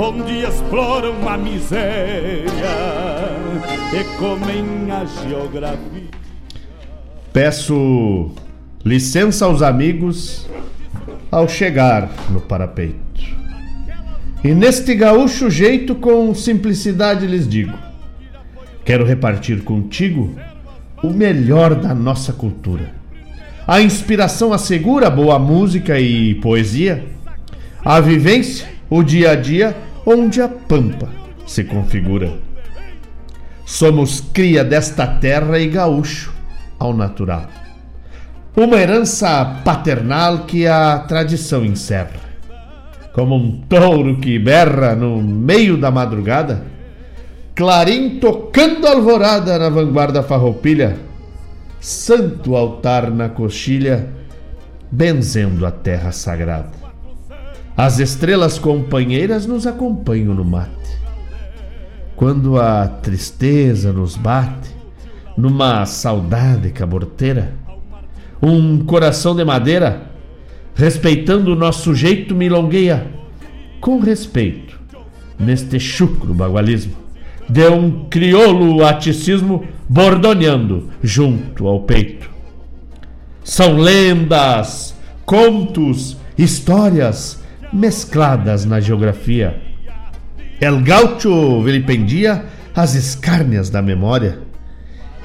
onde exploram a miséria e comem a geografia. Peço licença aos amigos ao chegar no parapeito. E neste gaúcho jeito, com simplicidade lhes digo: quero repartir contigo o melhor da nossa cultura. A inspiração assegura boa música e poesia, a vivência, o dia a dia onde a pampa se configura. Somos cria desta terra e gaúcho ao natural. Uma herança paternal que a tradição encerra. Como um touro que berra no meio da madrugada, clarim tocando alvorada na vanguarda farroupilha, santo altar na coxilha, benzendo a terra sagrada. As estrelas companheiras nos acompanham no mate. Quando a tristeza nos bate, numa saudade caborteira, um coração de madeira respeitando o nosso jeito milongueia com respeito neste chucro bagualismo de um crioulo aticismo bordoneando junto ao peito. São lendas, contos, histórias mescladas na geografia. El Gaucho vilipendia as escárnias da memória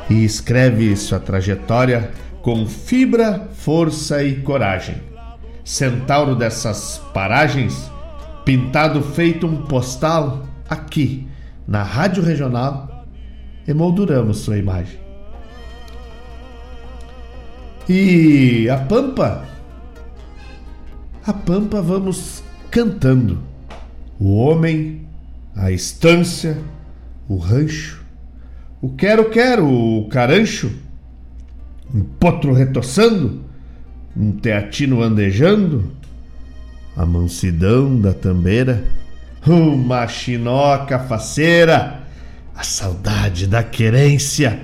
e escreve sua trajetória com fibra, força e coragem. Centauro dessas paragens, pintado feito um postal aqui na Rádio Regional, emolduramos sua imagem. E a Pampa? A Pampa vamos cantando. O homem, a estância, o rancho, o quero-quero, o carancho, um potro retoçando, um teatino andejando, a mansidão da tambeira, uma chinoca faceira, a saudade da querência,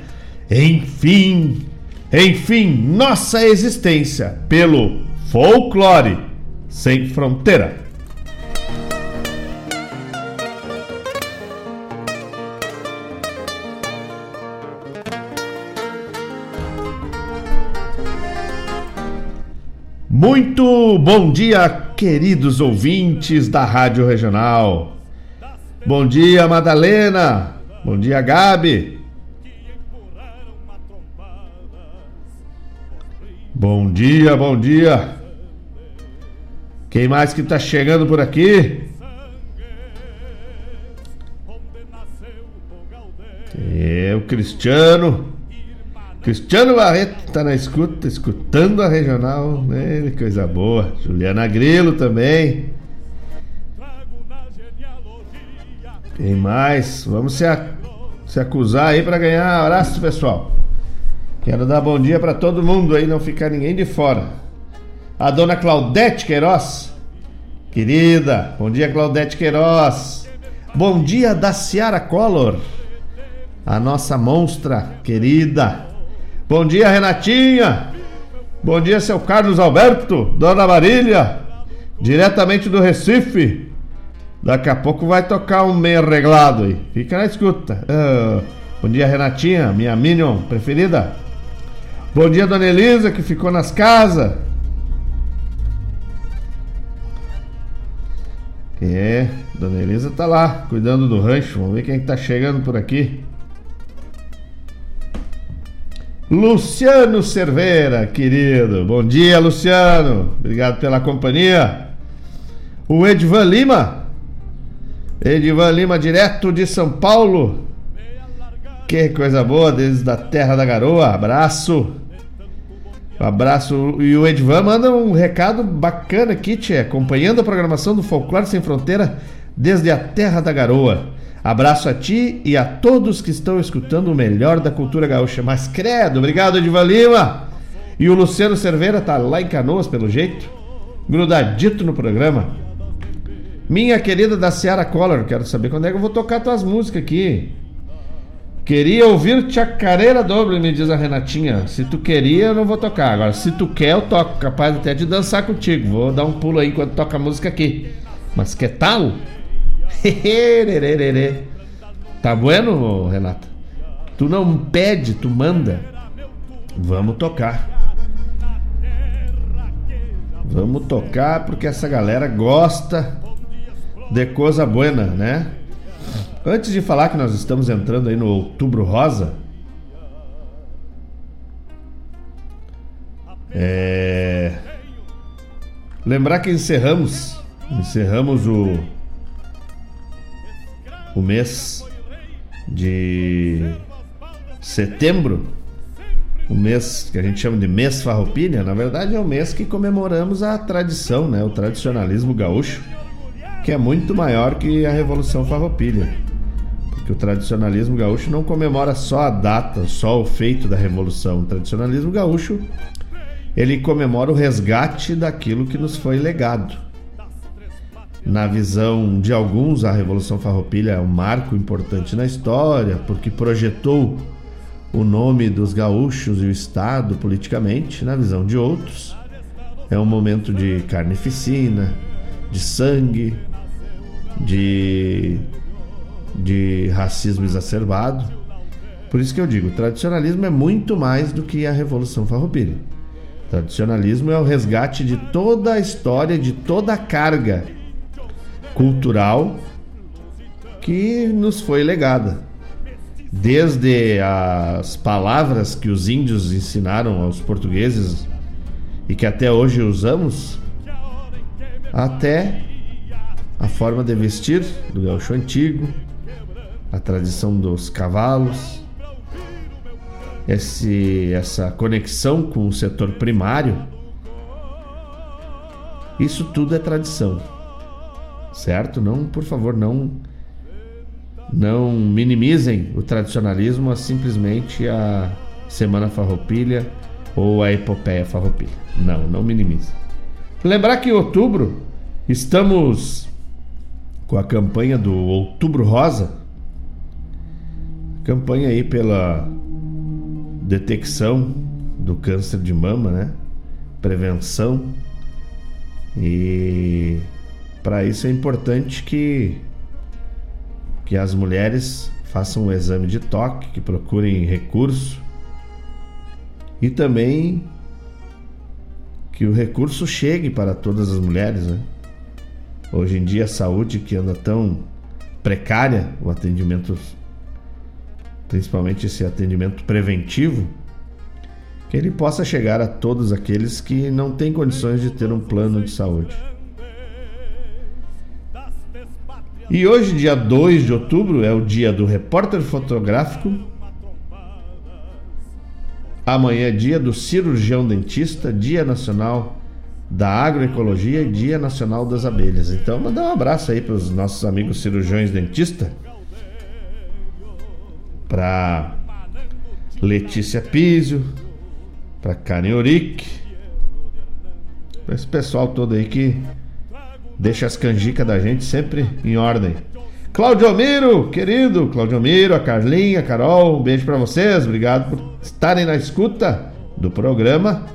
enfim, enfim, nossa existência pelo folclore sem fronteira. Muito bom dia, queridos ouvintes da Rádio Regional. Bom dia, Madalena. Bom dia, Gabi. Bom dia, bom dia. Quem mais que tá chegando por aqui? É o Cristiano. Cristiano Barreto tá na escuta, escutando a regional, né? Coisa boa. Juliana Grilo também. Quem mais? Vamos se, se acusar aí para ganhar. Abraço, pessoal. Quero dar bom dia para todo mundo aí, não ficar ninguém de fora. A dona Claudete Queiroz. Querida, bom dia, Claudete Queiroz. Bom dia da Ciara Collor. A nossa monstra querida. Bom dia, Renatinha. Bom dia, seu Carlos Alberto, Dona Marília, diretamente do Recife. Daqui a pouco vai tocar um meio reglado aí. Fica na escuta. Uh, bom dia, Renatinha, minha Minion preferida. Bom dia, Dona Elisa, que ficou nas casas. É, Dona Elisa tá lá, cuidando do rancho. Vamos ver quem é que tá chegando por aqui. Luciano Cerveira, querido. Bom dia, Luciano. Obrigado pela companhia. O Edvan Lima. Edvan Lima, direto de São Paulo. Que coisa boa, desde a terra da garoa. Abraço. Abraço. E o Edvan manda um recado bacana aqui, tia, acompanhando a programação do Folclore Sem Fronteira desde a terra da garoa. Abraço a ti e a todos que estão escutando o melhor da cultura gaúcha. Mas credo, obrigado Edivan Lima. E o Luciano Cerveira tá lá em Canoas, pelo jeito, grudadito no programa. Minha querida da Ciara Collor, quero saber quando é que eu vou tocar tuas músicas aqui. Queria ouvir Chacareira Doble, me diz a Renatinha. Se tu queria, eu não vou tocar. Agora, se tu quer, eu toco. Capaz até de dançar contigo. Vou dar um pulo aí enquanto toca a música aqui. Mas que tal? tá bueno, Renata? Tu não pede, tu manda. Vamos tocar. Vamos tocar porque essa galera gosta de coisa buena, né? Antes de falar que nós estamos entrando aí no Outubro Rosa, é... lembrar que encerramos, encerramos o o mês de setembro, o mês que a gente chama de mês farroupilha, na verdade é o mês que comemoramos a tradição, né, o tradicionalismo gaúcho, que é muito maior que a Revolução Farroupilha. Porque o tradicionalismo gaúcho não comemora só a data, só o feito da revolução. O tradicionalismo gaúcho, ele comemora o resgate daquilo que nos foi legado na visão de alguns, a Revolução Farroupilha é um marco importante na história, porque projetou o nome dos gaúchos e o Estado politicamente. Na visão de outros, é um momento de carnificina, de sangue, de, de racismo exacerbado. Por isso que eu digo, tradicionalismo é muito mais do que a Revolução Farroupilha. Tradicionalismo é o resgate de toda a história, de toda a carga cultural que nos foi legada. Desde as palavras que os índios ensinaram aos portugueses e que até hoje usamos, até a forma de vestir do gaúcho antigo, a tradição dos cavalos, esse, essa conexão com o setor primário, isso tudo é tradição, certo? Não, por favor, não não minimizem o tradicionalismo a simplesmente a Semana Farroupilha ou a Epopeia Farroupilha. Não, não minimizem. Lembrar que em outubro estamos com a campanha do Outubro Rosa, campanha aí pela detecção do câncer de mama, né? Prevenção. E para isso é importante que que as mulheres façam um exame de toque, que procurem recurso e também que o recurso chegue para todas as mulheres, né? Hoje em dia a saúde que anda tão precária, o atendimento principalmente esse atendimento preventivo, que ele possa chegar a todos aqueles que não têm condições de ter um plano de saúde. E hoje, dia 2 de outubro, é o dia do repórter fotográfico. Amanhã é dia do cirurgião dentista, dia nacional da agroecologia e dia nacional das abelhas. Então, mandar um abraço aí para os nossos amigos cirurgiões dentistas para Letícia Pizio, para Karen Oric, para esse pessoal todo aí que deixa as canjicas da gente sempre em ordem. Claudio Miro, querido Claudio Miro, a Carlinha, a Carol, um beijo para vocês, obrigado por estarem na escuta do programa.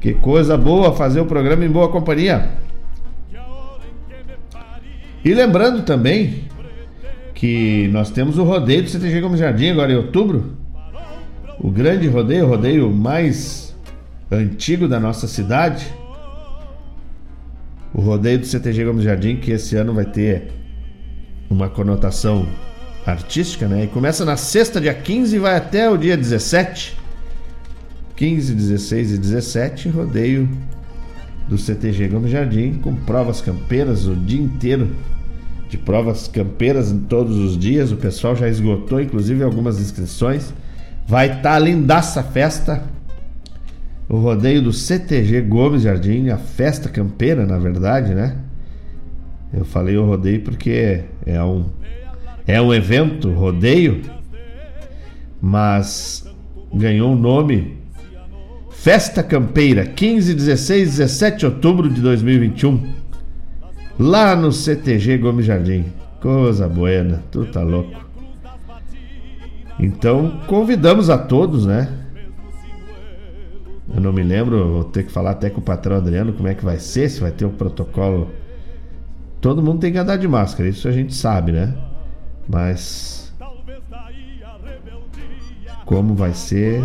Que coisa boa fazer o programa em boa companhia. E lembrando também que nós temos o rodeio do CTG Gomes Jardim agora em outubro. O grande rodeio, o rodeio mais antigo da nossa cidade. O rodeio do CTG Gomes Jardim, que esse ano vai ter uma conotação artística, né? E começa na sexta, dia 15 e vai até o dia 17. 15, 16 e 17, rodeio do CTG Gomes Jardim, com provas campeiras o dia inteiro de provas campeiras todos os dias. O pessoal já esgotou, inclusive, algumas inscrições. Vai estar tá lindaça festa. O rodeio do CTG Gomes Jardim, a festa campeira, na verdade, né? Eu falei o rodeio porque é um é um evento, rodeio, mas ganhou o um nome Festa Campeira, 15, 16, 17 de outubro de 2021 lá no CTG Gomes Jardim. Coisa buena, tu tá louco. Então convidamos a todos, né? Eu não me lembro, vou ter que falar até com o patrão Adriano como é que vai ser, se vai ter o um protocolo. Todo mundo tem que andar de máscara, isso a gente sabe, né? Mas como vai ser,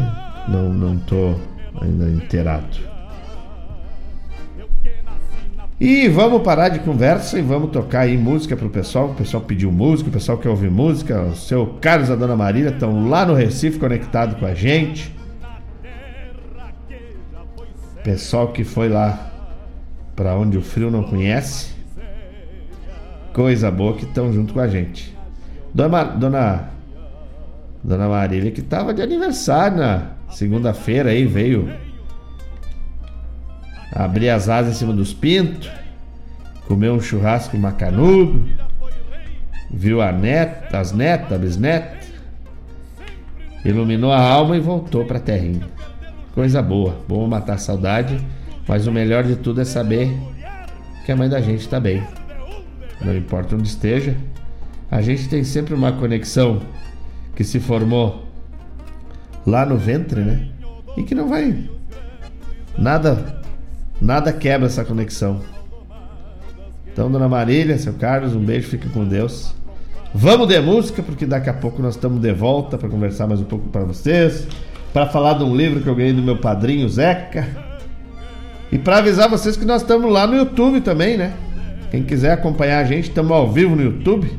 não, não tô ainda inteirado. E vamos parar de conversa e vamos tocar aí música pro pessoal. O pessoal pediu música, o pessoal quer ouvir música. O seu Carlos e a Dona Marília estão lá no Recife conectado com a gente. Pessoal que foi lá para onde o frio não conhece. Coisa boa que estão junto com a gente. Dona, Dona, Dona Marília que tava de aniversário na segunda-feira aí, veio abrir as asas em cima dos pintos, comer um churrasco macanudo, viu a neta, as netas, a bisneta, iluminou a alma e voltou para a terrinha. Coisa boa, bom matar a saudade, mas o melhor de tudo é saber que a mãe da gente está bem. Não importa onde esteja, a gente tem sempre uma conexão que se formou lá no ventre, né? E que não vai nada Nada quebra essa conexão. Então, dona Marília, seu Carlos, um beijo, fique com Deus. Vamos de música, porque daqui a pouco nós estamos de volta para conversar mais um pouco para vocês, para falar de um livro que eu ganhei do meu padrinho Zeca. E para avisar vocês que nós estamos lá no YouTube também, né? Quem quiser acompanhar a gente, estamos ao vivo no YouTube.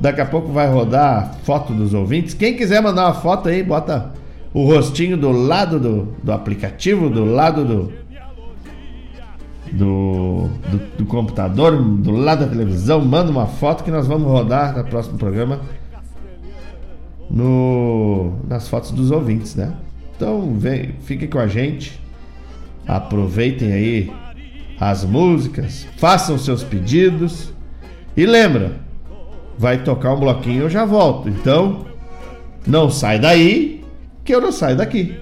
Daqui a pouco vai rodar a foto dos ouvintes. Quem quiser mandar uma foto aí, bota o rostinho do lado do, do aplicativo, do lado do, do, do, do, computador, do lado da televisão, manda uma foto que nós vamos rodar no próximo programa no, nas fotos dos ouvintes, né? Então vem, fiquem com a gente, aproveitem aí as músicas, façam seus pedidos e lembra, vai tocar um bloquinho eu já volto. Então não sai daí que eu não saio daqui.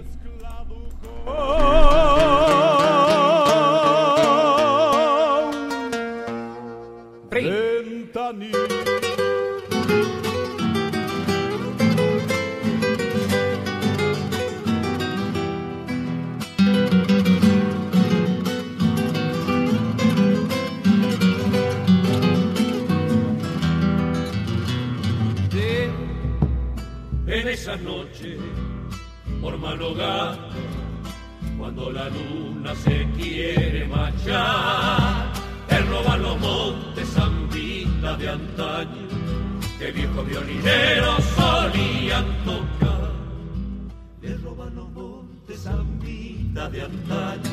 Cuando la luna se quiere marchar, él roba los montes Zambita de antaño, que viejos violineros solían tocar. Le roban los montes Zambita de antaño,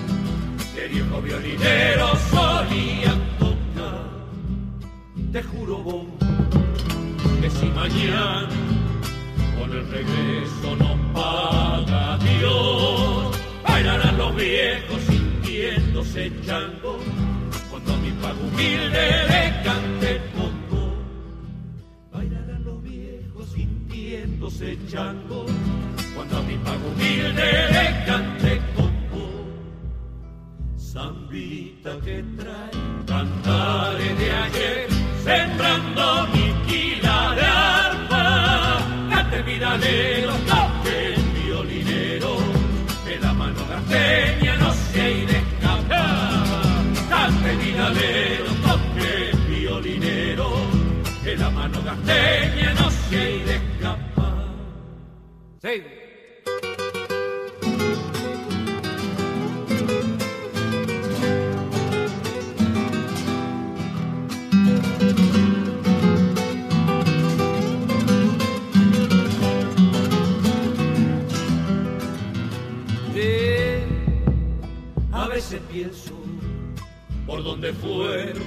que viejos violineros solían tocar. Te juro vos que si mañana el regreso no paga Dios. Bailarán los viejos sintiéndose chango, cuando mi pago humilde le cante poco. Bailarán los viejos sintiéndose chango, cuando a mi pago humilde le cante poco. Zambita que trae cantares de ayer, sembrando mi vidanero, toque el violinero, que la mano garteña no se ido escapar. Cante vidanero, toque el violinero, que la mano garteña no se ido escapar. Sí. Pienso por donde fueron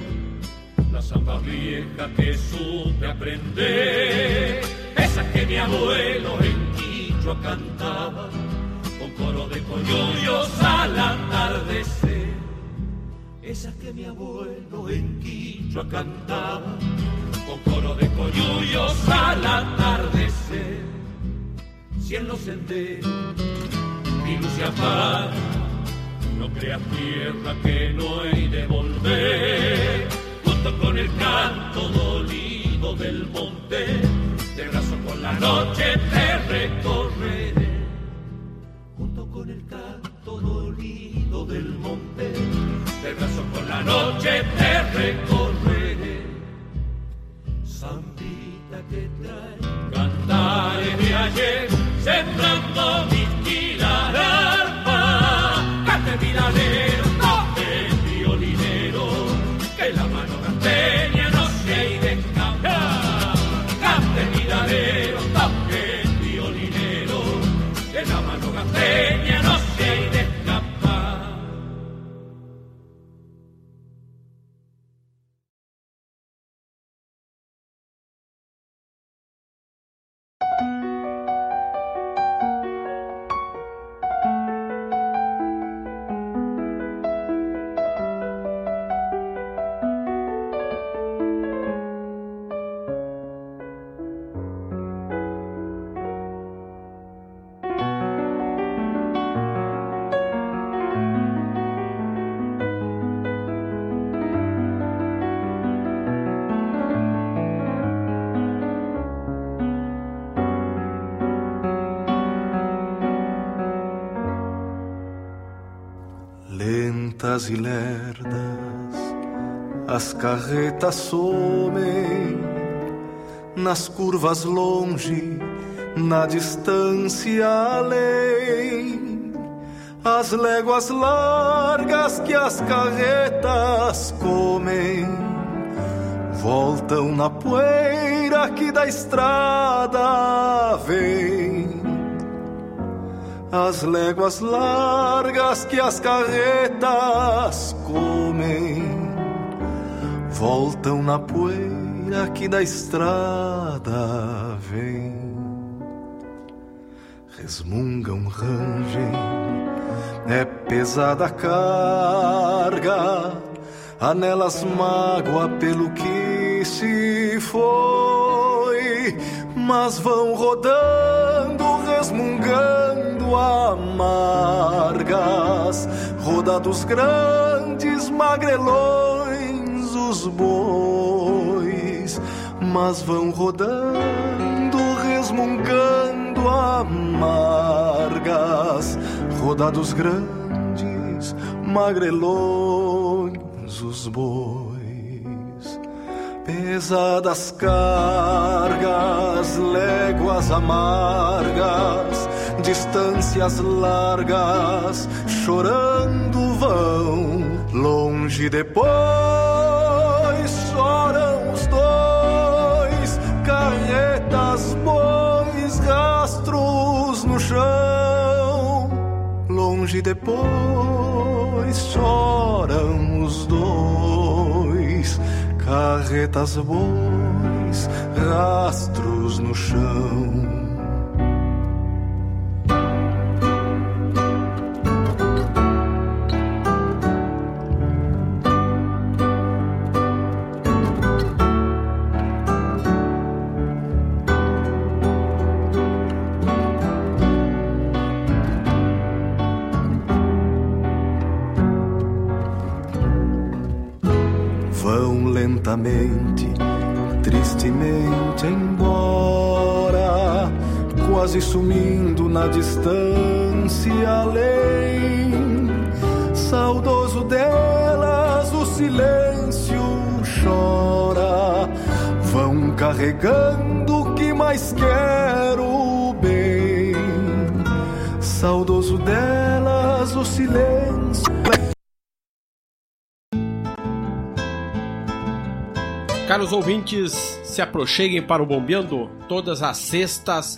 las zambas viejas que supe aprender, esas que mi abuelo en Quichua cantaba con coro de coyullos al atardecer, esas que mi abuelo en Quichua cantaba con coro de coyullos al atardecer, si en los senderos mi luz no creas tierra que no hay de volver, junto con el canto dolido del monte, de brazo con la noche te recorreré. Junto con el canto dolido del monte, de brazo con la noche te recorreré. Sandita que trae cantares de ayer, sembrando mi Jerusalem. Lentas e lerdas, as carretas somem nas curvas longe, na distância além, as léguas largas que as carretas comem, voltam na poeira que da estrada vem as léguas largas que as carretas comem voltam na poeira que da estrada vem. Resmungam, rangem, é pesada a carga, anelas mágoa pelo que se foi, mas vão rodando, resmungando amargas, rodados grandes, magrelões, os bois, mas vão rodando, resmungando amargas, rodados grandes, magrelões, os bois. Pesadas cargas, léguas amargas, distâncias largas, chorando vão, longe depois choram os dois, carretas, bois, rastros no chão, longe depois choram os dois, carretas, bois, rastros no chão. Distância além. Saudoso delas, o silêncio chora. Vão carregando o que mais quero bem. Saudoso delas, o silêncio Caros ouvintes, se aproxeguem para o Bombeando todas as sextas,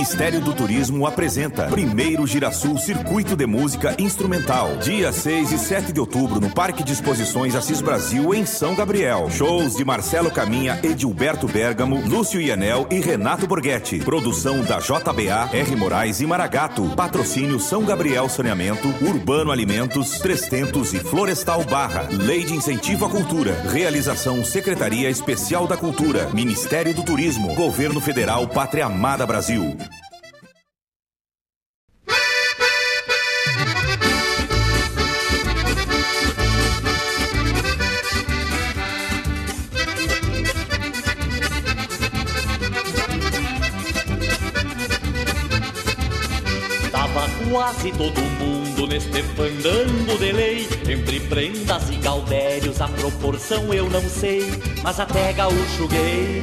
Ministério do Turismo apresenta Primeiro Girasul Circuito de Música Instrumental. Dia 6 e 7 de outubro no Parque de Exposições Assis Brasil, em São Gabriel. Shows de Marcelo Caminha, Edilberto Bergamo, Lúcio Ianel e Renato Borghetti. Produção da JBA, R. Moraes e Maragato. Patrocínio São Gabriel Saneamento, Urbano Alimentos, Trestentos e Florestal Barra. Lei de Incentivo à Cultura. Realização Secretaria Especial da Cultura. Ministério do Turismo. Governo Federal Pátria Amada Brasil. Eu não sei Mas até gaúcho gay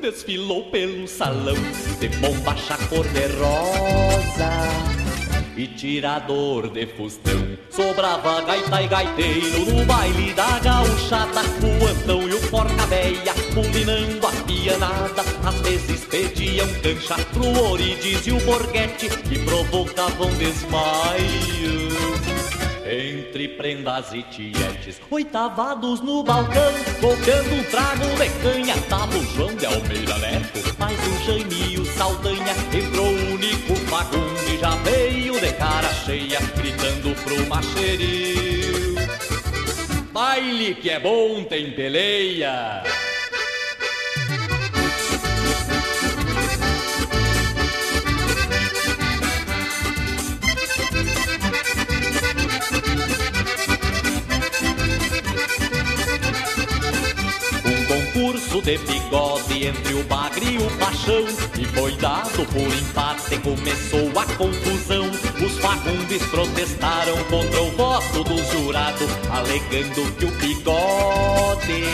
Desfilou pelo salão de bombacha cor-de-rosa e tirador de fustão. Sobrava gaita e gaiteiro no baile da gauchada, o Antão e o porca-véia combinando a pianada. Às vezes pediam cancha pro Orides e o Borghetti, que provocavam desmaio. Prendas e tietes, oitavados no balcão, golpeando um trago de canha, tava o João de Almeida Neto, mais um Jaime o Saldanha, entrou o único Fagundes e já veio de cara cheia, gritando pro macheril. Baile que é bom tem peleia. De bigode entre o bagre e o paixão. E foi dado por empate, começou a confusão. Os fagundes protestaram contra o voto do jurado Alegando que o bigode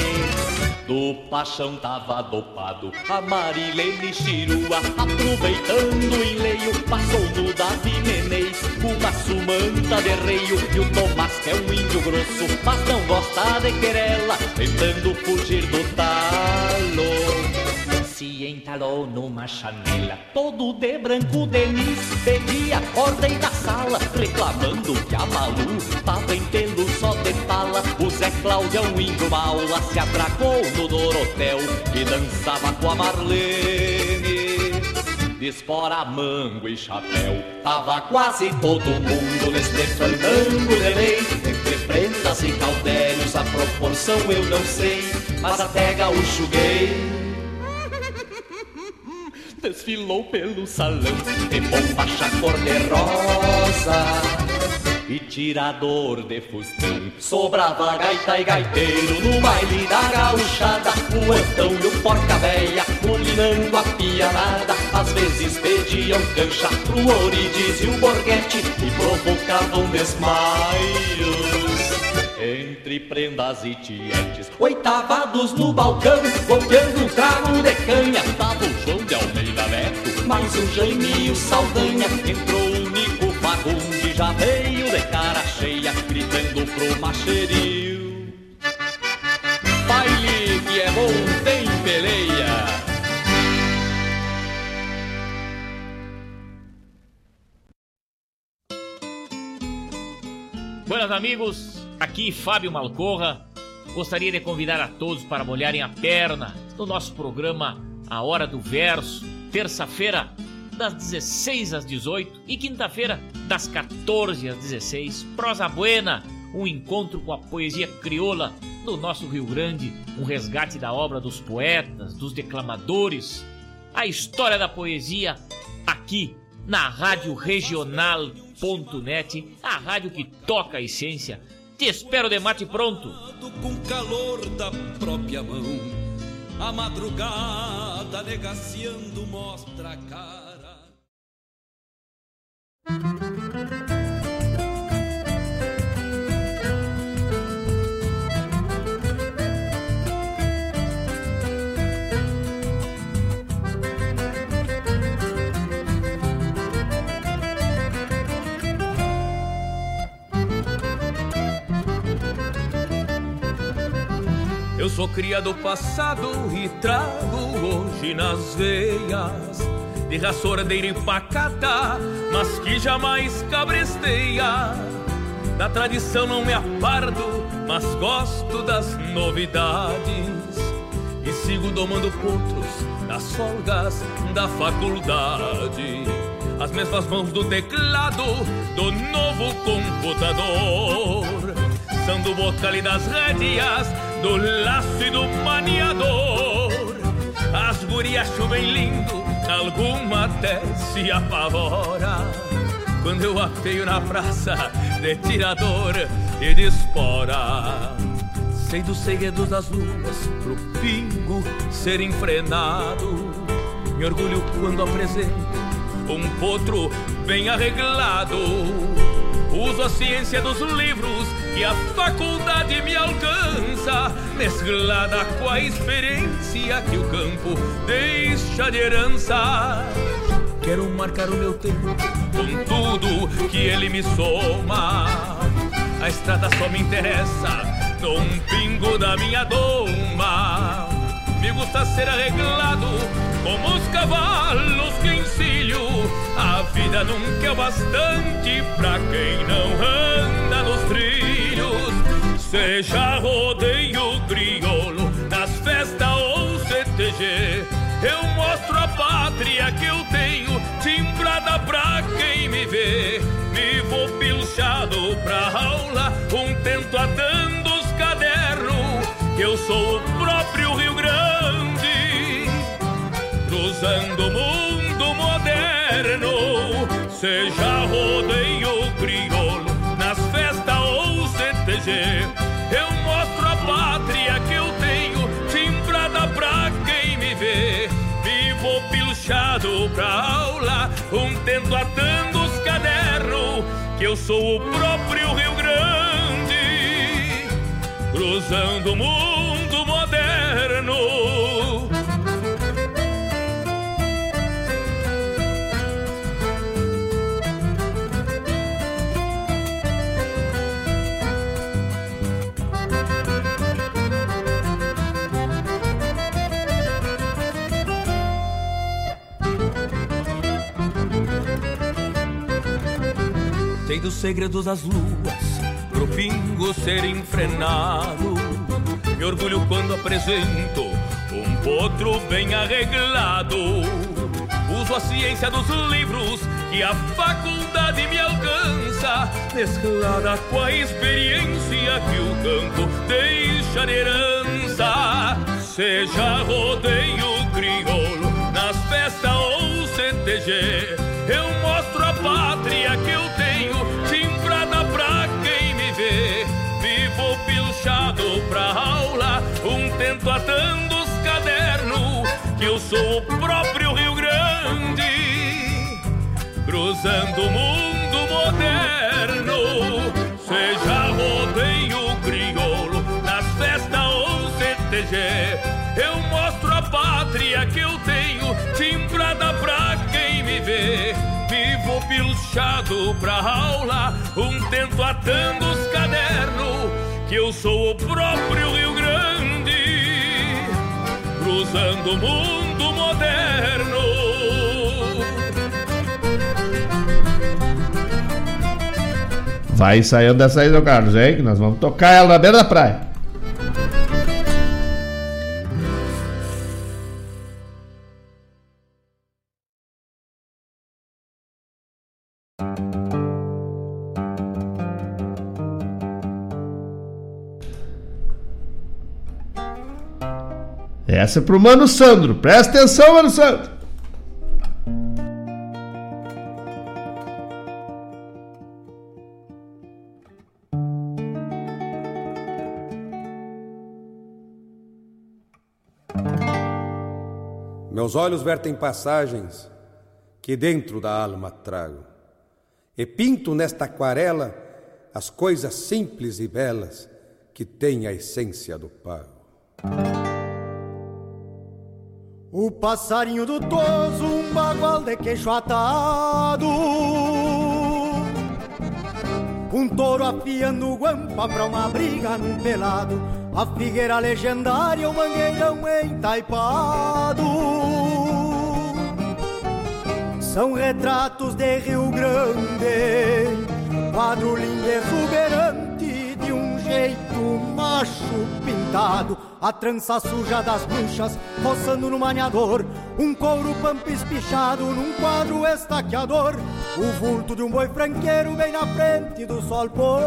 do paixão tava dopado. A Marilene Chirua Aproveitando o enleio Passou no Davi Menez Uma sumanta de reio. E o Tomás que é um índio grosso Mas não gosta de querela Tentando fugir do talo. Se entalou numa chanela Todo de branco Denis Pedia ordem da sala Reclamando que a Malu Tava em pelo só de pala. O Zé Cláudio um índio maula Se atracou no Dorotel E dançava com a Marlene de espora, mango e chapéu. Tava quase todo mundo neste fandango de lei. Entre prendas e caudérios, a proporção eu não sei, mas até gaúcho gay desfilou pelo salão de bombacha cor-de-rosa e tirador de fustão. Sobrava gaita e gaiteiro no baile da gauchada, o Antão e o porca-véia colinando a pianada. Às vezes pediam cancha pro Orides e o Borghetti e provocavam desmaios. Entre prendas e tietes, oitavados no balcão, golpeando um trago de canha. Tava o João de Almeida Neto, mais um Jaime e o Saldanha. Entrou Fagundes, já veio de cara cheia, gritando pro macheril. Baile que é bom tem peleia. Buenas amigos, aqui Fábio Malcorra. Gostaria de convidar a todos para molharem a perna no nosso programa A Hora do Verso, terça-feira das 16 às 18 e quinta-feira das 14 às 16. Prosa Buena, um encontro com a poesia crioula do nosso Rio Grande, um resgate da obra dos poetas, dos declamadores, a história da poesia aqui na Rádio Regional.net, a rádio que toca a essência. Te espero de mate pronto. Com calor da própria mão, a madrugada negaciando mostra a cara. Eu sou cria do passado e trago hoje nas veias de raça ordeira e pacata, mas que jamais cabresteia. Da tradição não me aparto, mas gosto das novidades e sigo domando potros nas folgas da faculdade. As mesmas mãos do teclado do novo computador são do bocal e das rédeas, do laço e do maniador. As gurias chovem lindo, alguma até se apavora. Quando eu apeio na praça de tirador e de espora. Sei dos segredos das luas pro pingo ser enfrenado. Me orgulho quando apresento um potro bem arreglado. Uso a ciência dos livros que a faculdade me alcança, mesclada com a experiência que o campo deixa de herança. Quero marcar o meu tempo com tudo que ele me soma. A estrada só me interessa num pingo da minha doma. Me gusta ser arreglado como os cavalos que encilho. A vida nunca é o bastante pra quem não anda nos trilhos. Seja rodeio crioulo, nas festas ou CTG. Eu mostro a pátria que eu tenho, timbrada pra quem me vê. Vou pilchado pra aula, um tento atando que eu sou o próprio Rio Grande, cruzando o mundo moderno, seja rodeio crioulo, CTG, eu mostro a pátria que eu tenho, timbrada pra quem me vê, vivo pilchado pra aula, um tento atando os cadernos, que eu sou o próprio Rio Grande. Cruzando o mundo Sei dos segredos das luas pro pingo ser enfrenado. Me orgulho quando apresento um potro bem arreglado. Uso a ciência dos livros que a faculdade me alcança, mesclada com a experiência que o campo deixa de herança. Seja rodeio crioulo, nas festas ou CTG, eu mostro a pátria que eu tenho, tento atando os cadernos, que eu sou o próprio Rio Grande, cruzando o mundo moderno. Seja rodeio crioulo, nas festas ou CTG, eu mostro a pátria que eu tenho, timbrada pra quem me vê vivo pilchado pra aula, um tento atando os cadernos, que eu sou o próprio Rio Grande, cruzando o mundo moderno. Vai saindo dessa aí, Carlos, hein? Que nós vamos tocar ela na beira da praia. Essa é pro Mano Sandro. Presta atenção, Mano Sandro. Meus olhos vertem passagens que dentro da alma trago, e pinto nesta aquarela as coisas simples e belas que têm a essência do pago. O passarinho do toso, um bagual de queixo atado Um touro afiando guampa pra uma briga num pelado a figueira legendária, o mangueirão entaipado. São retratos de Rio Grande, quadro lindo exuberante de um jeito macho pintado. A trança suja das bruxas roçando no maniador, um couro pampa espichado num quadro estaqueador. O vulto de um boi franqueiro bem na frente do sol pôr.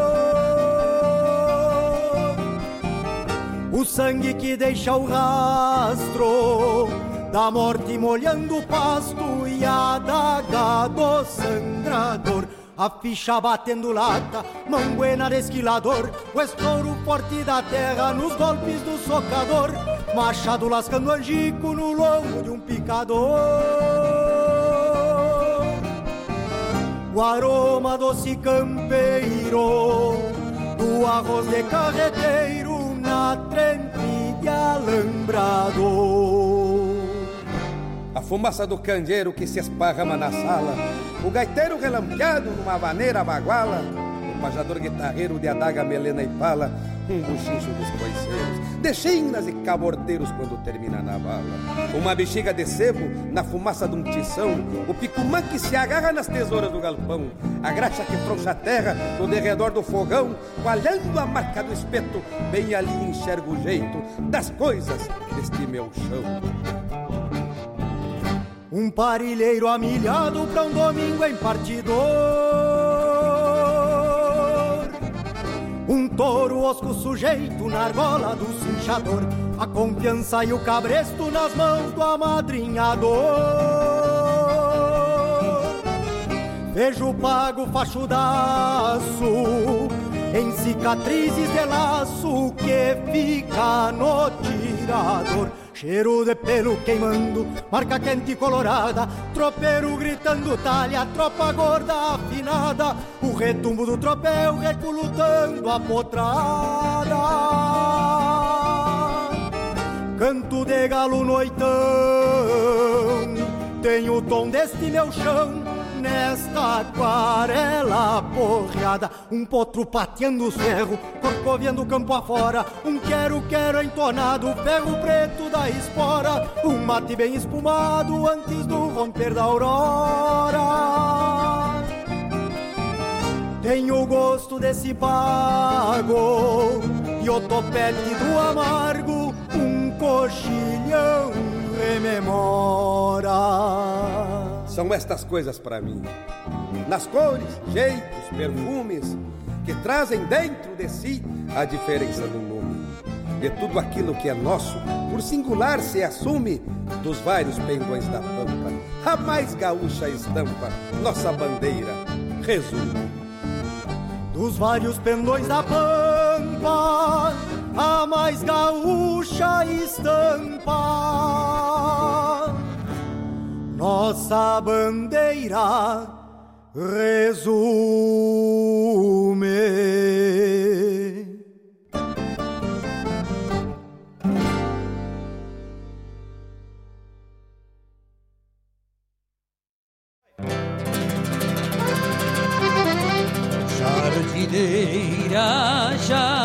O sangue que deixa o rastro da morte molhando o pasto e a daga do sangrador. A ficha batendo lata, manguena de esquilador, o estouro forte da terra nos golpes do socador, machado lascando angico no lombo de um picador. O aroma doce campeiro do arroz de carreteiro na trempe de alambrado. A fumaça do candeeiro que se esparrama na sala, o gaiteiro relampeado numa vaneira baguala, o pajador guitarreiro de adaga, melena e pala, um buchincho dos coiceiros, de chinas e cabordeiros quando termina na bala. Uma bexiga de sebo na fumaça de um tição, o picumã que se agarra nas tesouras do galpão, a graxa que frouxa a terra no derredor do fogão, coalhando a marca do espeto, bem ali enxergo o jeito das coisas deste meu chão. Um parilheiro amilhado pra um domingo em partidor. Um touro osco sujeito na argola do cinchador. A confiança e o cabresto nas mãos do amadrinhador. Vejo pago fachudaço em cicatrizes de laço que fica no tirador. Cheiro de pelo queimando, marca quente e colorada, tropeiro gritando talha, tropa gorda afinada, o retumbo do tropel reculutando a potrada. Canto de galo noitão, tem o tom deste meu chão, nesta aquarela porreada. Um potro pateando os ferros, corcoviando campo afora. Um quero-quero entonado, ferro preto da espora. Um mate bem espumado antes do romper da aurora. Tenho o gosto desse pago e o topete do amargo. Um coxilhão rememora. São estas coisas para mim. Nas cores, jeitos, perfumes que trazem dentro de si a diferença do nome. De tudo aquilo que é nosso, por singular se assume dos vários pendões da pampa. A mais gaúcha estampa, nossa bandeira, resume. Dos vários pendões da pampa, a mais gaúcha estampa nossa bandeira resume. Jardineira, jardineira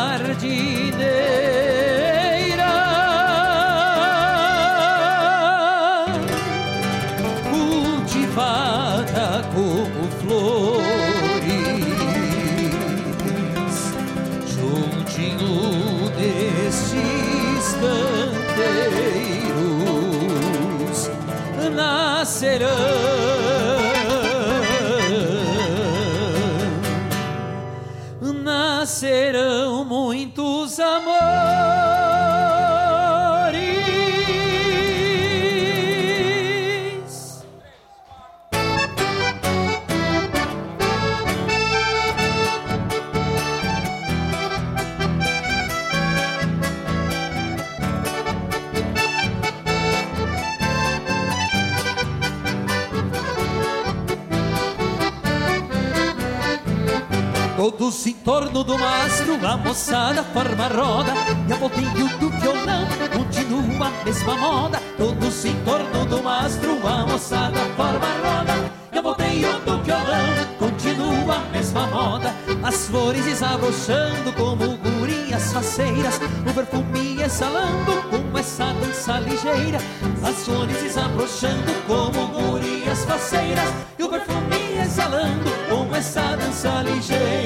Todos em torno do mastro, a moçada forma roda E a botinho do violão continua a mesma moda. Todos em torno do mastro, a moçada forma roda E a botinho do violão continua a mesma moda. As flores desabrochando como gurias faceiras O perfume exalando como essa dança ligeira. As flores desabrochando como gurias faceiras E o perfume exalando como essa dança ligeira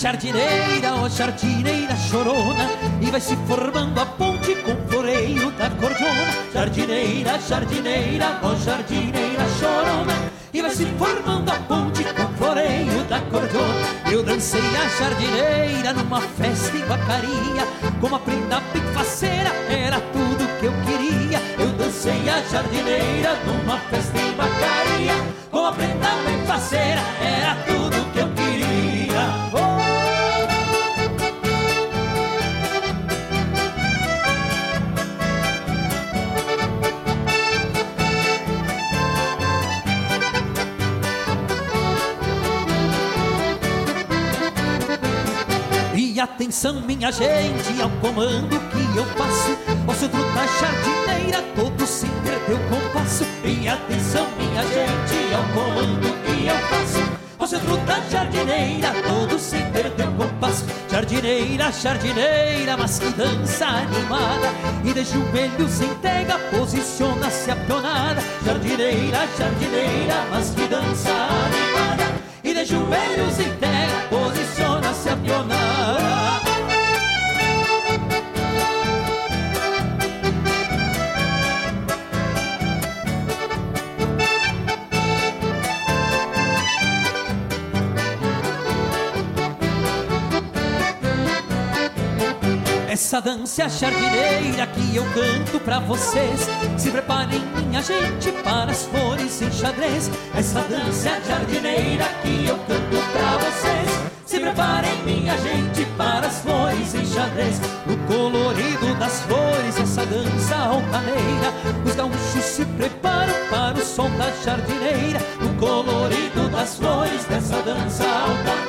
Jardineira, ó jardineira chorona E vai se formando a ponte com o floreio da cordona. Jardineira, jardineira, ó jardineira chorona E vai se formando a ponte com o floreio da cordona. Eu dancei a jardineira numa festa em vacaria Com a prenda bem faceira, era tudo que eu queria. Eu dancei a jardineira numa festa atenção, minha gente, ao comando que eu faço. O centro da jardineira todo se perdeu compasso. E atenção, minha gente, ao comando que eu faço. O centro da jardineira todo se perdeu compasso. Jardineira, jardineira, mas que dança animada. E de joelhos em tega, posiciona-se a pionada. Dança jardineira que eu canto pra vocês. Se preparem, minha gente, para as flores em xadrez. Essa dança jardineira que eu canto pra vocês. Se preparem, minha gente, para as flores em xadrez. No colorido das flores, essa dança altaneira Os gaúchos se preparam para o som da jardineira. No colorido das flores, dessa dança altaneira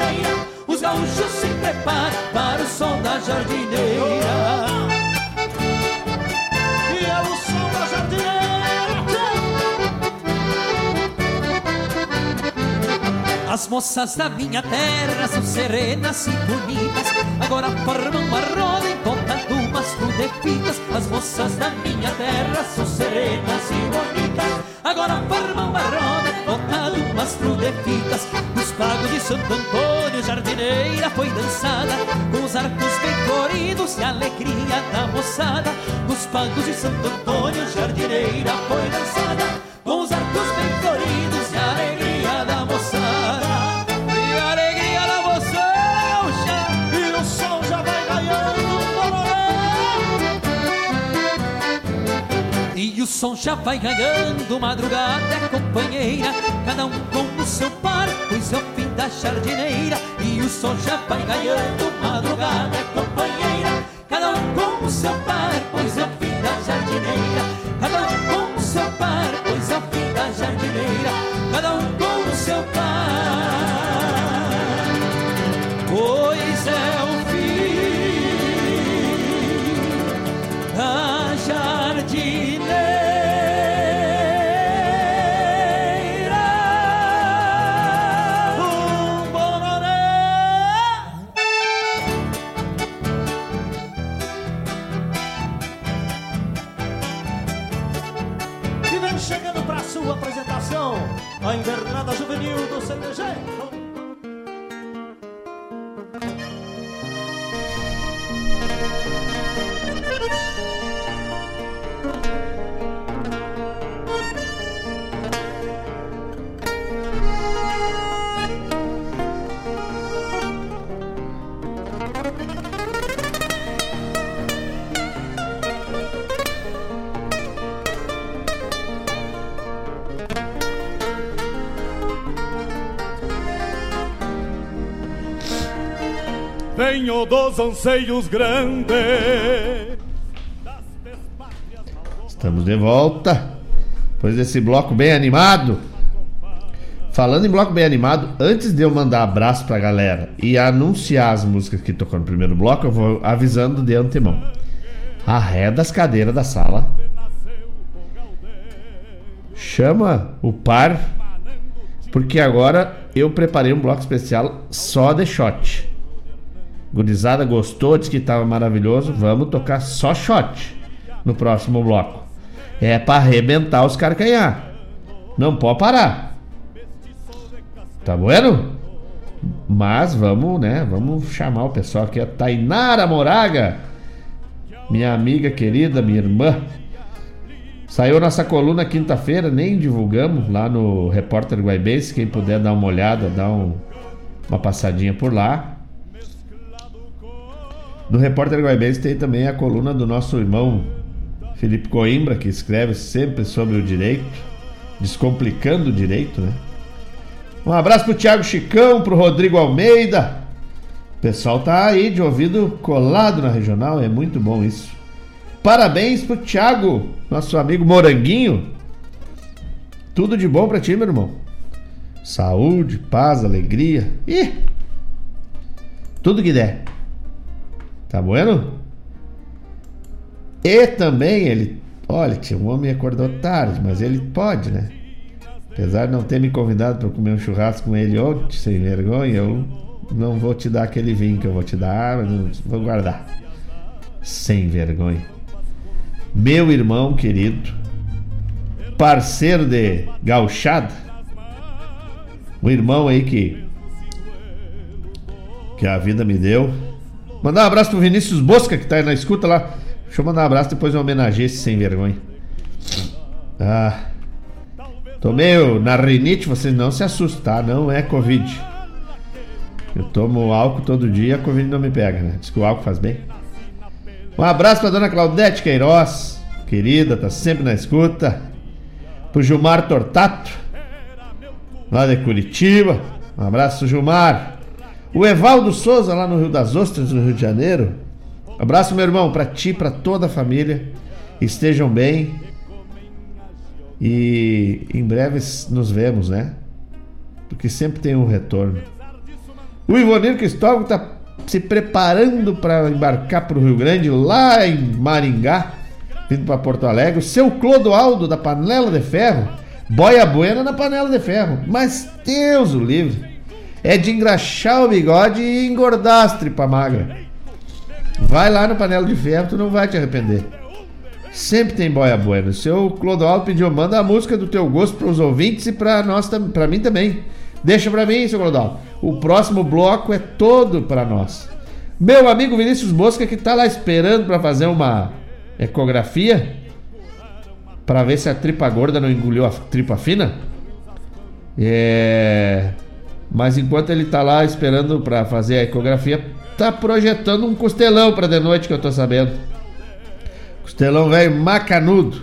As moças da minha terra são serenas e bonitas. Agora formam uma roda de fitas As moças da minha terra são serenas e bonitas. Agora formam uma roda de fitas Nos pagos de Santo Antônio, jardineira foi dançada. Com os arcos bem floridos e a alegria da moçada. Nos pagos de Santo Antônio, jardineira foi dançada som já vai ganhando, madrugada é companheira. Cada um com o seu par, pois é o fim da jardineira. E o som já vai ganhando, madrugada é companheira. Cada um com o seu par, dos anseios grandes. Estamos de volta. Depois desse bloco bem animado. Falando em bloco bem animado, antes de eu mandar abraço pra galera e anunciar as músicas que tocou no primeiro bloco, eu vou avisando de antemão. Arreda as cadeiras da sala. Chama o par, porque agora eu preparei um bloco especial só de shot. Gurizada gostou, disse que estava maravilhoso. Vamos tocar só shot no próximo bloco. É para arrebentar os carcanhar. Não pode parar. Tá bueno? Mas vamos, né? Vamos chamar o pessoal aqui. A Tainara Moraga, minha amiga querida, minha irmã. Saiu nossa coluna quinta-feira, nem divulgamos lá no Repórter Guaibense. Quem puder dar uma olhada, dar um, uma passadinha por lá. No Repórter Guaibense tem também a coluna do nosso irmão Felipe Coimbra, que escreve sempre sobre o direito, descomplicando o direito, né? Um abraço pro Thiago Chicão, pro Rodrigo Almeida. O pessoal tá aí de ouvido colado na regional, é muito bom isso. Parabéns pro Thiago, nosso amigo Moranguinho. Tudo de bom pra ti, meu irmão. Saúde, paz, alegria. Ih! Tudo que der. Tá bueno? E também ele. Olha, que o homem acordou tarde, mas ele pode, né? Apesar de não ter me convidado para comer um churrasco com ele ontem, sem vergonha, eu não vou te dar aquele vinho que eu vou te dar, mas vou guardar. Sem vergonha. Meu irmão querido, parceiro de gauchada, o irmão aí que que a vida me deu. Mandar um abraço pro Vinícius Bosca que tá aí na escuta lá. Deixa eu mandar um abraço depois eu homenageei esse sem vergonha. Ah. Tô meio na rinite, vocês não se assustem, tá? Não é Covid. Eu tomo álcool todo dia, a Covid não me pega, né? Diz que o álcool faz bem. Um abraço pra dona Claudete Queiroz, querida, tá sempre na escuta. Pro Gilmar Tortato, lá de Curitiba. Um abraço, Gilmar. O Evaldo Souza, lá no Rio das Ostras, no Rio de Janeiro. Abraço, meu irmão, pra ti, pra toda a família. Estejam bem. E em breve nos vemos, né? Porque sempre tem um retorno. O Ivonir Cristóvão está se preparando para embarcar para o Rio Grande, lá em Maringá, vindo para Porto Alegre. O seu Clodoaldo da Panela de Ferro, boia buena na panela de ferro. Mas Deus o livre. É de engraxar o bigode e engordar as tripa magra. Vai lá no panela de ferro, tu não vai te arrepender. Sempre tem boia buena. Seu Clodoaldo pediu, manda a música do teu gosto para os ouvintes e para nós, para mim também. Deixa para mim, seu Clodoaldo. O próximo bloco é todo para nós. Meu amigo Vinícius Bosca que tá lá esperando para fazer uma ecografia para ver se a tripa gorda não engoliu a tripa fina. É... Mas enquanto ele tá lá esperando para fazer a ecografia, tá projetando um costelão para de noite que eu tô sabendo. Costelão velho macanudo.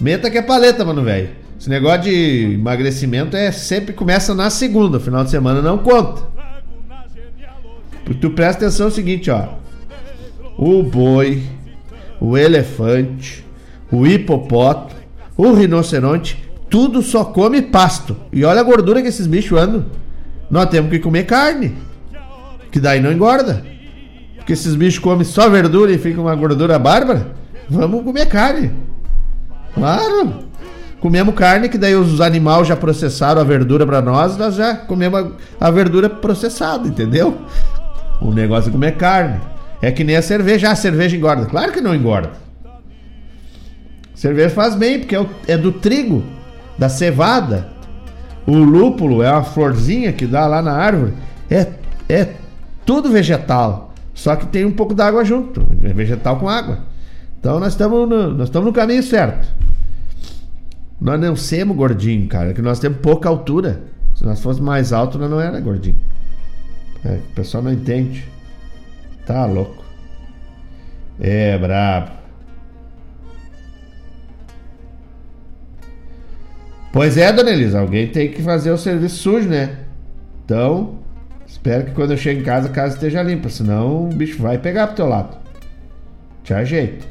Meta que é paleta, mano, velho. Esse negócio de emagrecimento é sempre começa na segunda, final de semana não conta. Tu presta atenção no seguinte, ó. O boi, o elefante, o hipopótamo, o rinoceronte, tudo só come pasto. E olha a gordura que esses bichos andam. Nós temos que comer carne. Que daí não engorda. Porque esses bichos comem só verdura e ficam uma gordura bárbara. Vamos comer carne. Claro. Comemos carne, que daí os animais já processaram a verdura para nós, nós já comemos a verdura processada, entendeu? O negócio é comer carne. É que nem a cerveja. Ah, a cerveja engorda. Claro que não engorda. Cerveja faz bem, porque é, é do trigo, da cevada. O lúpulo é uma florzinha que dá lá na árvore. É, é tudo vegetal. Só que tem um pouco d'água junto, é vegetal com água. Então nós estamos no, nós estamos no caminho certo. Nós não somos gordinho, cara, que nós temos pouca altura. Se nós fossemos mais alto, nós não era gordinho. É, o pessoal não entende. Tá louco. É brabo. Pois é, dona Elisa, alguém tem que fazer o serviço sujo, né? Então, Espero que quando eu chegue em casa a casa esteja limpa, senão o bicho vai pegar pro teu lado. Te ajeita.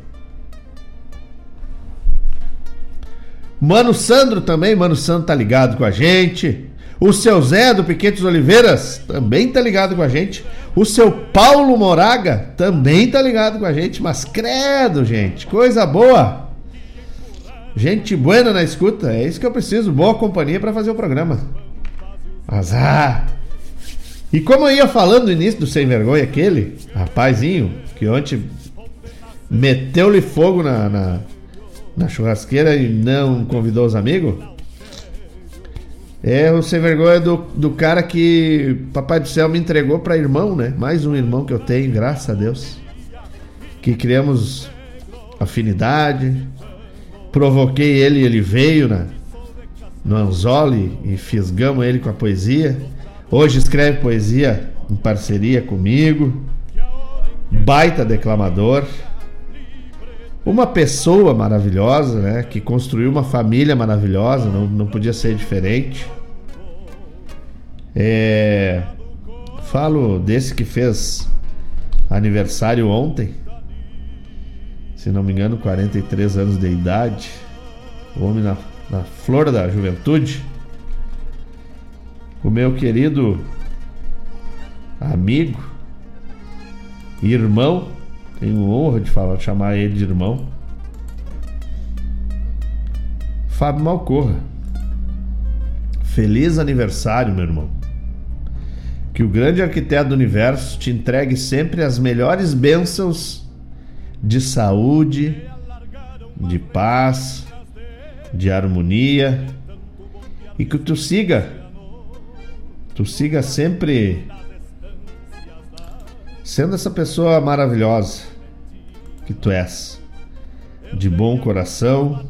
Mano Sandro também, Mano Sandro tá ligado com a gente. O seu Zé do Piquetes Oliveiras também tá ligado com a gente. O seu Paulo Moraga também tá ligado com a gente. Mas credo, gente, coisa boa. Gente buena na escuta, é isso que eu preciso. Boa companhia para fazer o programa. Azar. E como eu ia falando no início do Sem Vergonha, aquele rapazinho que ontem meteu-lhe fogo na, na, na churrasqueira e não convidou os amigos. É o sem vergonha do, do cara que Papai do Céu me entregou para irmão, né? Mais um irmão que eu tenho, graças a Deus. Que criamos afinidade. Provoquei ele ele veio na, no Anzoli e fisgamos ele com a poesia. Hoje escreve poesia em parceria comigo. Baita declamador. Uma pessoa maravilhosa, né? Que construiu uma família maravilhosa, não, não podia ser diferente. É, falo desse que fez aniversário ontem. Se não me engano, 43 anos de idade. Homem na, na flor da juventude. O meu querido amigo, irmão, tenho honra de falar, chamar ele de irmão. Fábio Malcorra. Feliz aniversário, meu irmão. Que o grande arquiteto do universo te entregue sempre as melhores bênçãos de saúde, de paz, de harmonia. E que tu siga, tu siga sempre sendo essa pessoa maravilhosa que tu és, de bom coração,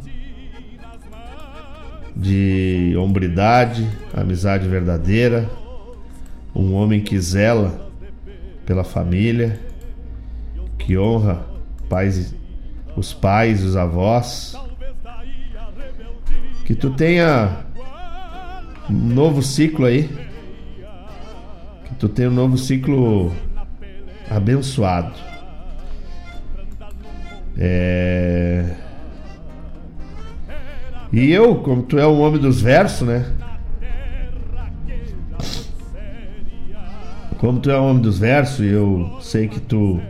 de hombridade, amizade verdadeira, um homem que zela pela família, que honra pais, os pais, os avós. Que tu tenha um novo ciclo aí. Que tu tenha um novo ciclo abençoado. É... E eu, como tu é um homem dos versos, né? Como tu é um homem dos versos e eu sei que tu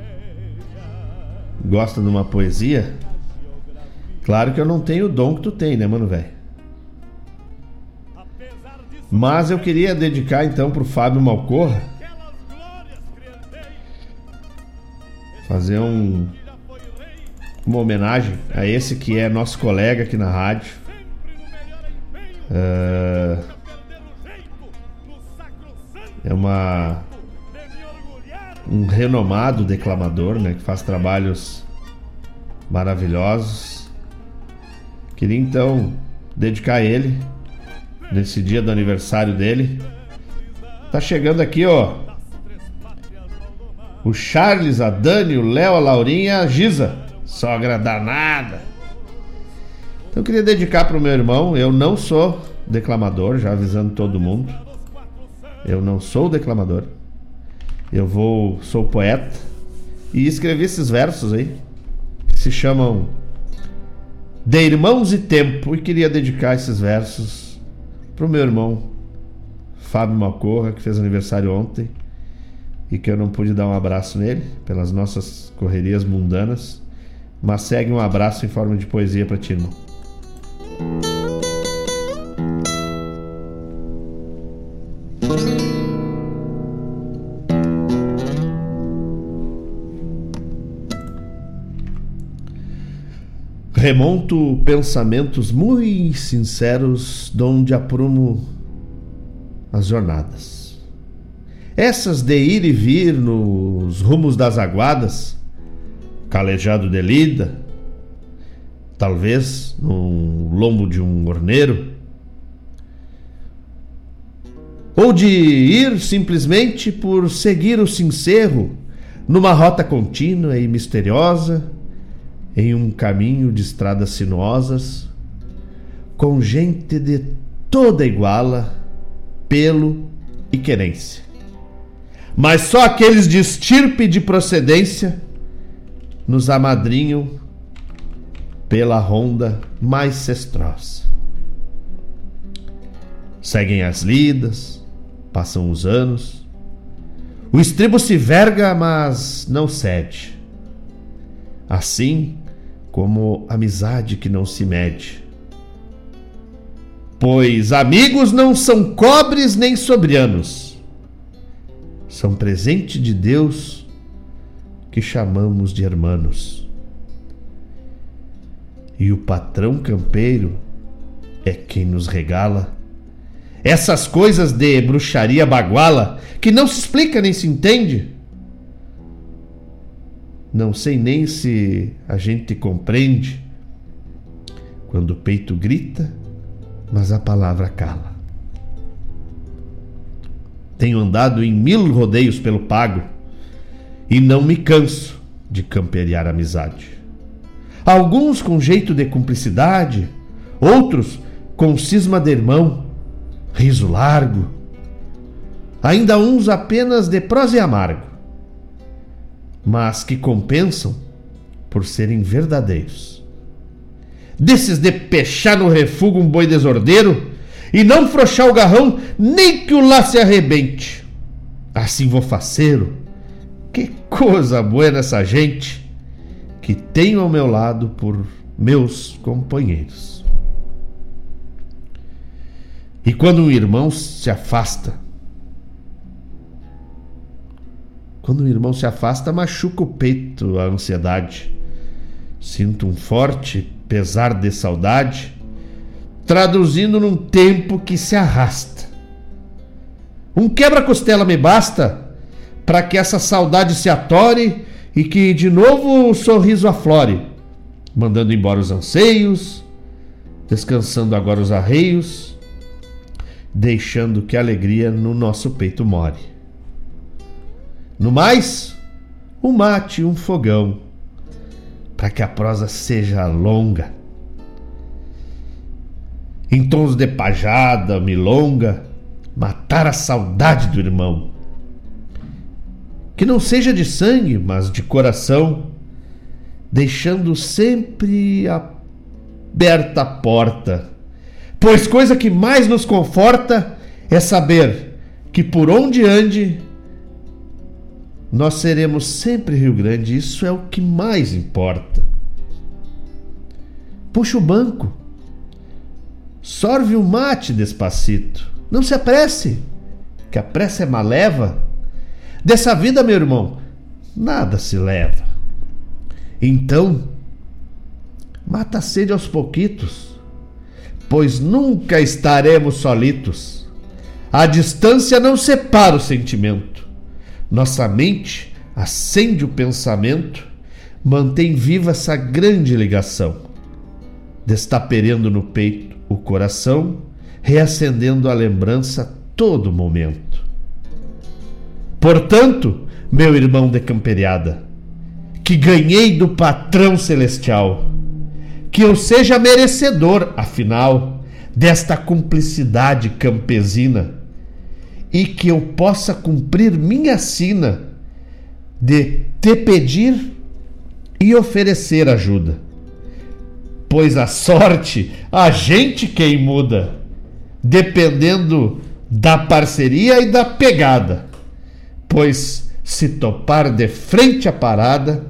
gosta de uma poesia, claro que eu não tenho o dom que tu tem, né, mano, velho? Mas eu queria dedicar então pro Fábio Malcorra fazer um uma homenagem a esse que é nosso colega aqui na rádio. Uh, é uma um renomado declamador, né, que faz trabalhos maravilhosos. Queria então dedicar ele nesse dia do aniversário dele. Tá chegando aqui, ó. O Charles, a Dani, o Léo, a Laurinha, a Giza. Sogra danada. Então eu queria dedicar para o meu irmão. Eu não sou declamador, já avisando todo mundo. Eu não sou declamador. Eu vou. sou poeta. E escrevi esses versos aí. Que se chamam De Irmãos e Tempo. E queria dedicar esses versos pro meu irmão Fábio Macorra, que fez aniversário ontem. E que eu não pude dar um abraço nele, pelas nossas correrias mundanas. Mas segue um abraço em forma de poesia para ti, irmão. Remonto pensamentos muito sinceros donde aprumo as jornadas. Essas de ir e vir nos rumos das aguadas, calejado de lida, talvez no lombo de um orneiro, ou de ir simplesmente por seguir o sincero numa rota contínua e misteriosa em um caminho de estradas sinuosas, com gente de toda iguala, pelo e querência. mas só aqueles de estirpe de procedência nos amadrinham pela ronda mais cestrosa. Seguem as lidas, passam os anos. O estribo se verga, mas não cede. Assim como amizade que não se mede. Pois amigos não são cobres nem sobrianos. São presente de Deus que chamamos de hermanos. E o patrão campeiro é quem nos regala essas coisas de bruxaria baguala que não se explica nem se entende. Não sei nem se a gente compreende quando o peito grita, mas a palavra cala. Tenho andado em mil rodeios pelo pago e não me canso de camperiar amizade. Alguns com jeito de cumplicidade, outros com cisma de irmão riso largo, ainda uns apenas de prosa e amargo, mas que compensam por serem verdadeiros. Desses de pechar no refúgio um boi desordeiro e não frouxar o garrão nem que o lá se arrebente. Assim vou faceiro. Que coisa boa nessa gente que tenho ao meu lado por meus companheiros. E quando um irmão se afasta, quando um irmão se afasta, machuca o peito a ansiedade. Sinto um forte pesar de saudade, traduzindo num tempo que se arrasta. Um quebra-costela me basta para que essa saudade se atore e que de novo o sorriso aflore, mandando embora os anseios, descansando agora os arreios deixando que a alegria no nosso peito more. No mais, um mate e um fogão, para que a prosa seja longa. Em tons de pajada, milonga, matar a saudade do irmão. Que não seja de sangue, mas de coração, deixando sempre aberta a porta Pois coisa que mais nos conforta é saber que por onde ande, nós seremos sempre Rio Grande. Isso é o que mais importa. Puxa o banco. Sorve o mate despacito. Não se apresse, que a pressa é maleva. Dessa vida, meu irmão, nada se leva. Então, mata a sede aos pouquitos pois nunca estaremos solitos. A distância não separa o sentimento. Nossa mente acende o pensamento, mantém viva essa grande ligação, destaperando no peito o coração, reacendendo a lembrança todo momento. Portanto, meu irmão de camperiada, que ganhei do patrão celestial, que eu seja merecedor, afinal, desta cumplicidade campesina e que eu possa cumprir minha sina de te pedir e oferecer ajuda. Pois a sorte, a gente quem muda, dependendo da parceria e da pegada. Pois se topar de frente à parada,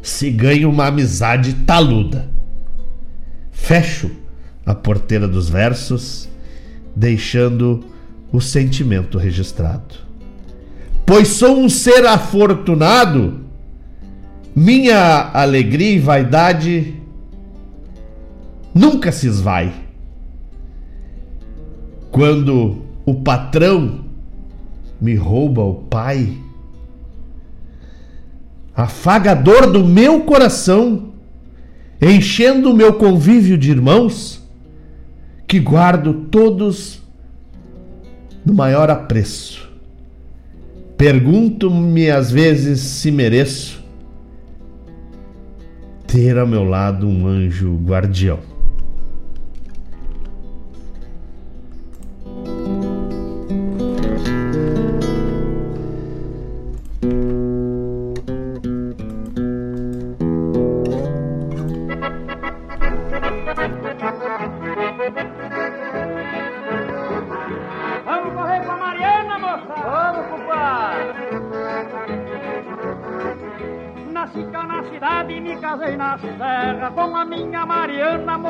se ganha uma amizade taluda. Fecho a porteira dos versos, deixando o sentimento registrado. Pois sou um ser afortunado, minha alegria e vaidade nunca se esvai. Quando o patrão me rouba o pai, afagador do meu coração, enchendo o meu convívio de irmãos, que guardo todos no maior apreço. Pergunto-me às vezes se mereço ter ao meu lado um anjo guardião.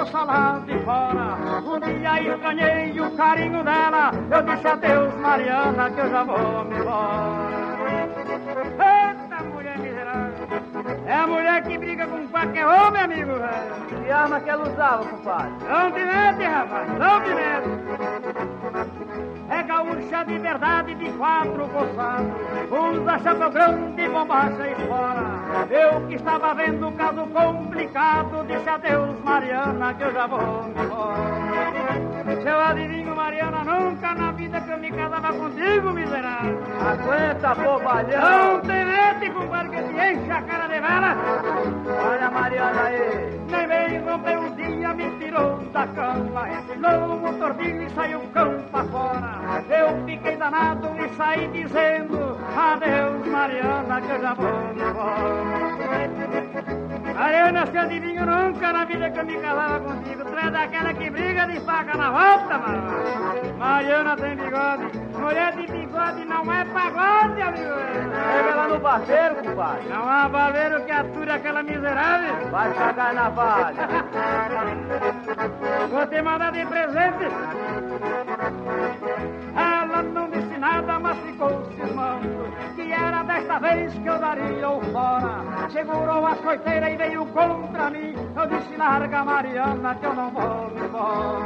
Moça lá de fora. Um dia estranhei o carinho dela, eu disse adeus, Mariana, que eu já vou me embora. Eita, mulher miserável. É a mulher que briga com qualquer homem, amigo, velho. Que arma que ela usava, compadre? Não te mete, rapaz, não te mete. É gaúcha de verdade de quatro coçados Usa chapéu grande, bombacha e fora. Eu que estava vendo um caso complicado Disse adeus, Mariana, que eu já vou embora Seu adivinho, Mariana, nunca na vida que eu me casava contigo, miserável. Aguenta, bobalhão. Não te mete, compadre, que te enche a cara de vela Olha Mariana aí. Nem bem rompeu o dia, me tirou da cama Ensinou o motor e saiu o cão pra fora. Eu fiquei danado e saí dizendo Adeus, Mariana, que eu já vou Mariana, se adivinho nunca na vida que eu me casava contigo. Tu é daquela que briga de faca na volta, mano. Mariana tem bigode. Mulher de bigode não é pagode, amigo. Pega lá no barbeiro, compadre. Não há barbeiro que ature aquela miserável. Vai cagar na. Vou te mandar de presente. Desta vez que eu daria o fora Segurou a coiteira e veio contra mim. Eu disse, larga Mariana, que eu não vou me embora.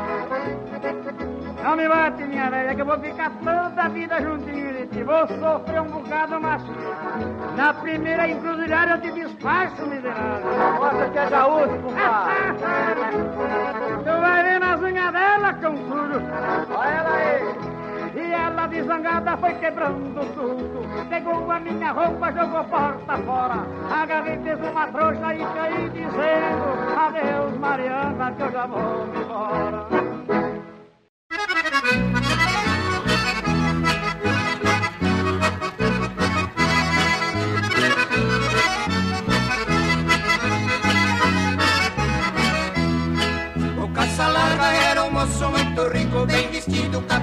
Não me bate, minha velha, que eu vou ficar toda a vida juntinho de ti. Vou sofrer um bocado, mas na primeira encruzilhada eu te despacho, miserável. Mostra que é gaúcho, compadre e ela desangada foi quebrando tudo Pegou a minha roupa, jogou porta fora. Agarrei, fez uma trouxa e caí dizendo Adeus Mariana, que eu já vou embora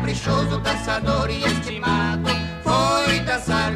caprichoso, dançador e estimado. Foi dançar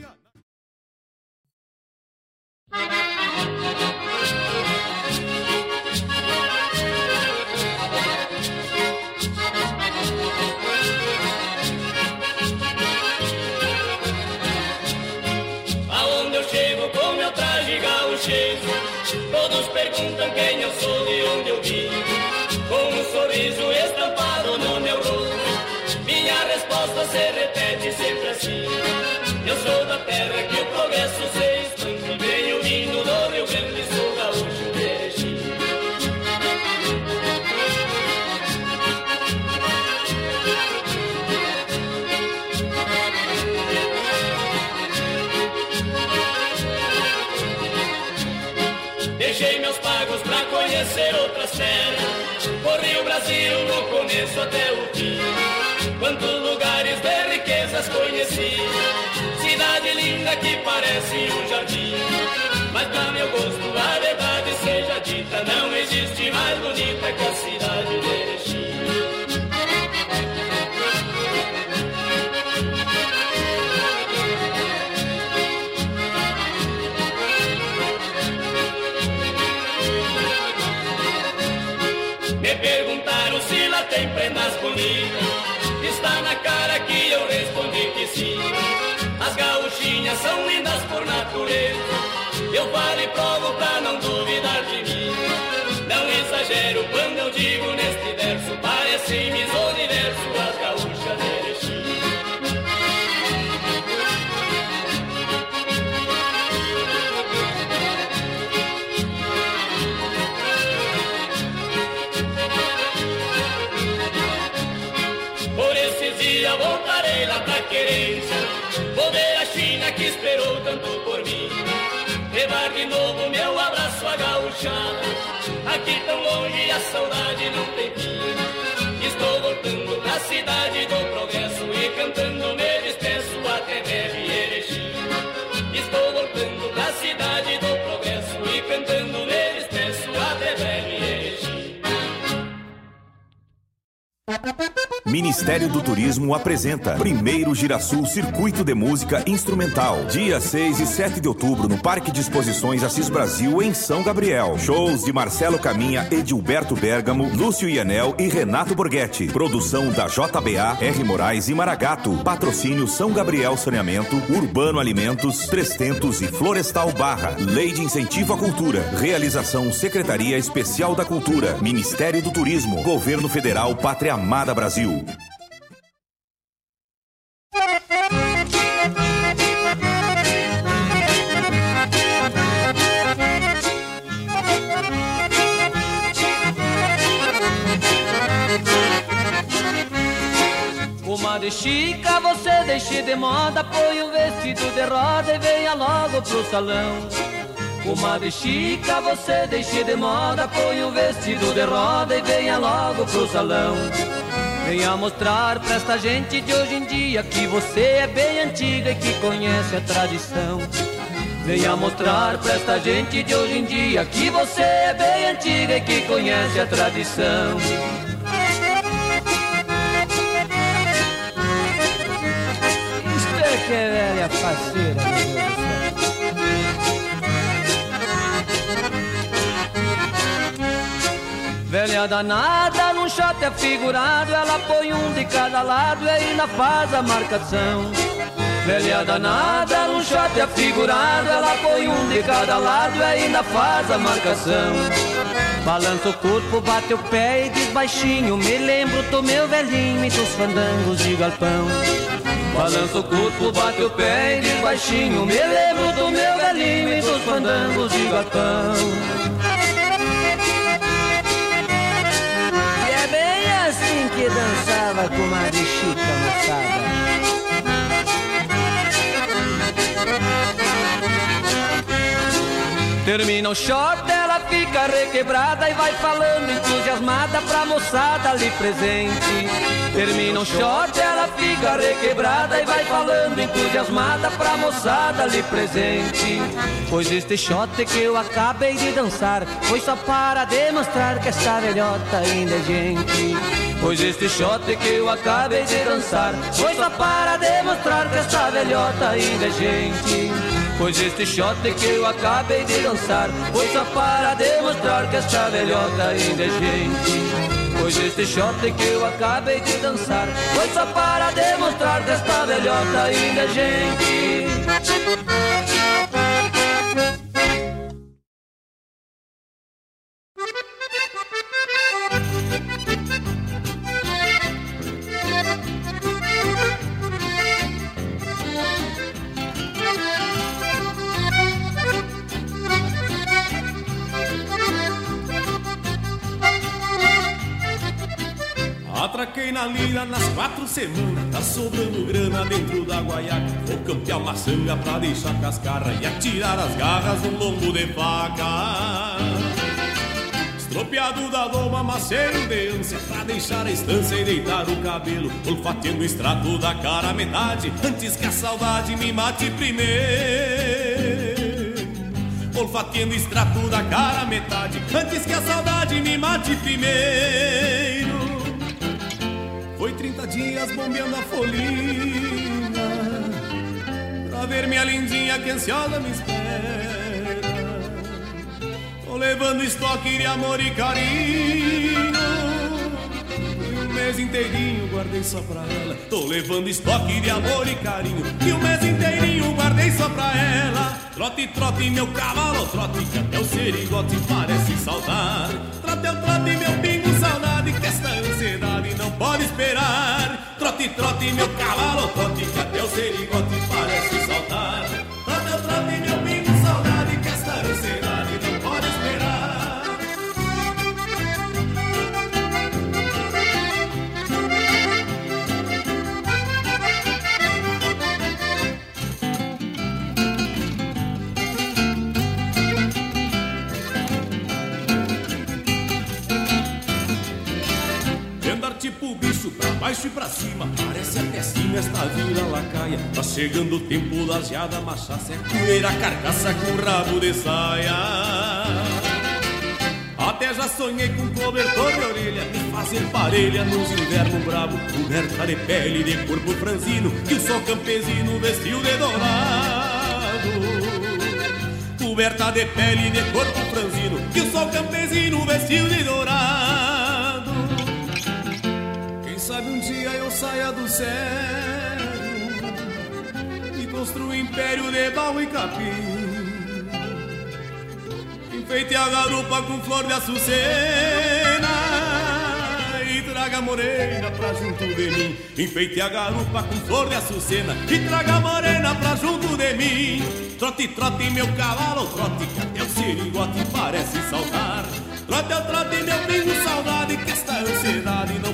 Se repete sempre assim Eu sou da terra que o progresso se expande Venho vindo do Rio Grande, sou gaúcho de Deixei meus pagos pra conhecer outras terras. Corri o Brasil no começo até o fim. Quantos lugares de riquezas conheci. Cidade linda que parece um jardim. Mas pra meu gosto, a verdade seja dita, não existe mais bonita que a cidade de Erechim. Me perguntaram se lá tem prendas bonitas. Está na cara que eu respondi que sim. As gauchinhas são lindas por natureza. Eu falo e provo pra não duvidar de mim. Ha ha ha ha! Ministério do Turismo apresenta Primeiro Girasul Circuito de Música Instrumental. Dia 6 e 7 de outubro no Parque de Exposições Assis Brasil, em São Gabriel. Shows de Marcelo Caminha, Edilberto Bergamo, Lúcio Ianel e Renato Borghetti. Produção da JBA, R. Moraes e Maragato. Patrocínio São Gabriel Saneamento, Urbano Alimentos, Trestentos e Florestal Barra. Lei de Incentivo à Cultura. Realização Secretaria Especial da Cultura. Ministério do Turismo. Governo Federal Pátria Amada Brasil. Comadre Chica, você deixe de moda, põe o vestido de roda e venha logo pro salão. Comadre Chica, você deixe de moda, põe o vestido de roda e venha logo pro salão. Venha mostrar pra esta gente de hoje em dia que você é bem antiga e que conhece a tradição. Venha mostrar pra esta gente de hoje em dia que você é bem antiga e que conhece a tradição. É que é velha faceira, meu Velha danada, num shot é figurado, ela põe um de cada lado e ainda faz a marcação. Velha danada, num shot é figurado, ela põe um de cada lado e ainda faz a marcação. Balança o corpo, bate o pé e diz baixinho, me lembro do meu velhinho e dos fandangos de galpão. Balança o corpo, bate o pé e diz baixinho, me lembro do meu velhinho e dos fandangos de galpão. Com uma Chica, moçada. Termina o short, ela fica requebrada e vai falando entusiasmada pra moçada ali presente. Termina o short, ela fica requebrada e vai falando entusiasmada pra moçada ali presente. Pois este shot que eu acabei de dançar foi só para demonstrar que esta velhota ainda é gente. Pois este shot que eu acabei de dançar foi só para demonstrar que esta velhota ainda é gente. Pois este shot que eu acabei de dançar Foi só para demonstrar que esta velhota ainda é gente Pois este shot que eu acabei de dançar Foi só para demonstrar que esta velhota ainda é gente semanas Tá sobrando grana dentro da guaiaca. Vou campear uma sanga pra deixar cascarra E atirar as garras no lombo de faca. Estropiado da doma, maceiro de ânsia Pra deixar a estância e deitar o cabelo. Olfateando o extrato da cara metade Antes que a saudade me mate primeiro. Olfateando o extrato da cara metade Antes que a saudade me mate primeiro 30 dias bombeando a folhinha Pra ver minha lindinha que ansiosa me espera. Tô levando estoque de amor e carinho E um mês inteirinho guardei só pra ela. Tô levando estoque de amor e carinho E um mês inteirinho guardei só pra ela. Trote, trote, meu cavalo, trote Que até o serigote parece saltar Trote, trote, meu pingo, esta ansiedade não pode esperar. Trote, trote, meu cavalo, trote Que até o serigote Tipo bicho pra baixo e pra cima. Parece até cima esta vila lacaia. Tá chegando o tempo da geada Machaça é poeira, carcaça com rabo de saia. Até já sonhei com cobertor de orelha Me fazer parelha nos invernos bravo. Coberta de pele de corpo franzino Que o sol campesino vestiu de dourado. Coberta de pele de corpo franzino Que o sol campesino vestiu de dourado sabe um dia eu saia do céu E construa um império de barro e capim. Enfeite a garupa com flor de açucena E traga a morena pra junto de mim. Enfeite a garupa com flor de açucena E traga a morena pra junto de mim. Trote, trote, meu cavalo, trote até o sirigote parece saltar. Trote, trote, meu pingo, saudade Que esta ansiedade não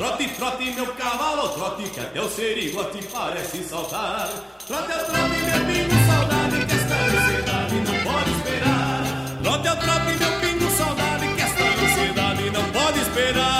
Trote, trote, meu cavalo, trote Que até o sirigote parece saltar. Trote, trote, meu pingo, saudade Que esta ansiedade não pode esperar. Trote, trote, meu pingo, saudade Que esta ansiedade não pode esperar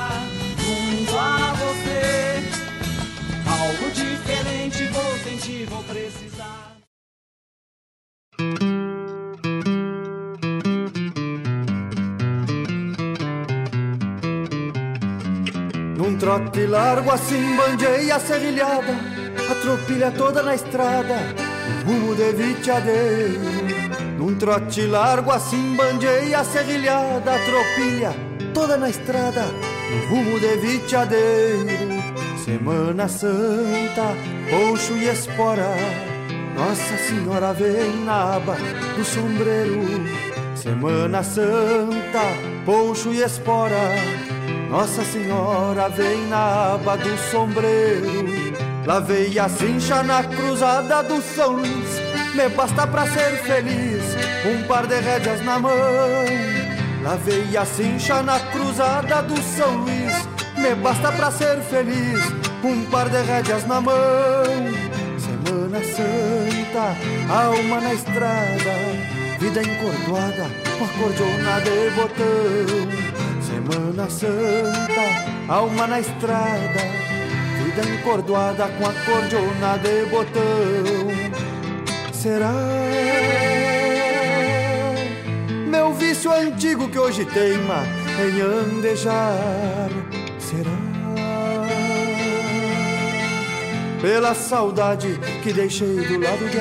Trote largo assim bandeia serrilhada A tropilha toda na estrada rumo de viteadeiro. Num trote largo assim bandeia serrilhada, a tropilha, toda na estrada, rumo de viteadeiro. Semana Santa, poncho e espora, Nossa Senhora vem na aba do sombreiro. Semana Santa, poncho e espora, Nossa Senhora vem na aba do sombreiro. Lavei a cincha na cruzada do São Luís, me basta pra ser feliz, um par de rédeas na mão. Lavei a cincha na cruzada do São Luís, me basta pra ser feliz, um par de rédeas na mão. Semana Santa, alma na estrada, vida encordoada, com acordeona de botão. Semana Santa, alma na estrada, vida encordoada, com acordeona de botão. Será meu vício antigo que hoje teima em andejar? Será pela saudade que deixei do lado de?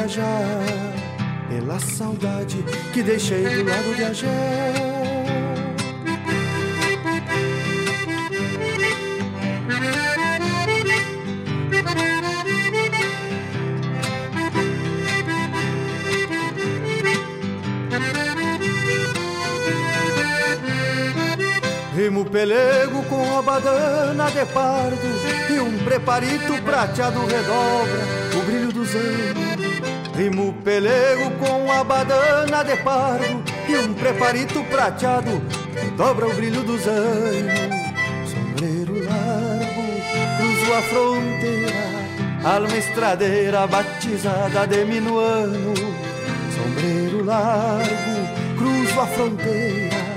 Pela saudade que deixei do lado Ajá? Rimo pelego com a badana de pardo E um preparito prateado redobra o brilho dos anos Rimo pelego com a badana de pardo E um preparito prateado dobra o brilho dos anos Sombreiro largo, cruzo a fronteira Alma estradeira batizada de minuano. Sombreiro largo, cruzo a fronteira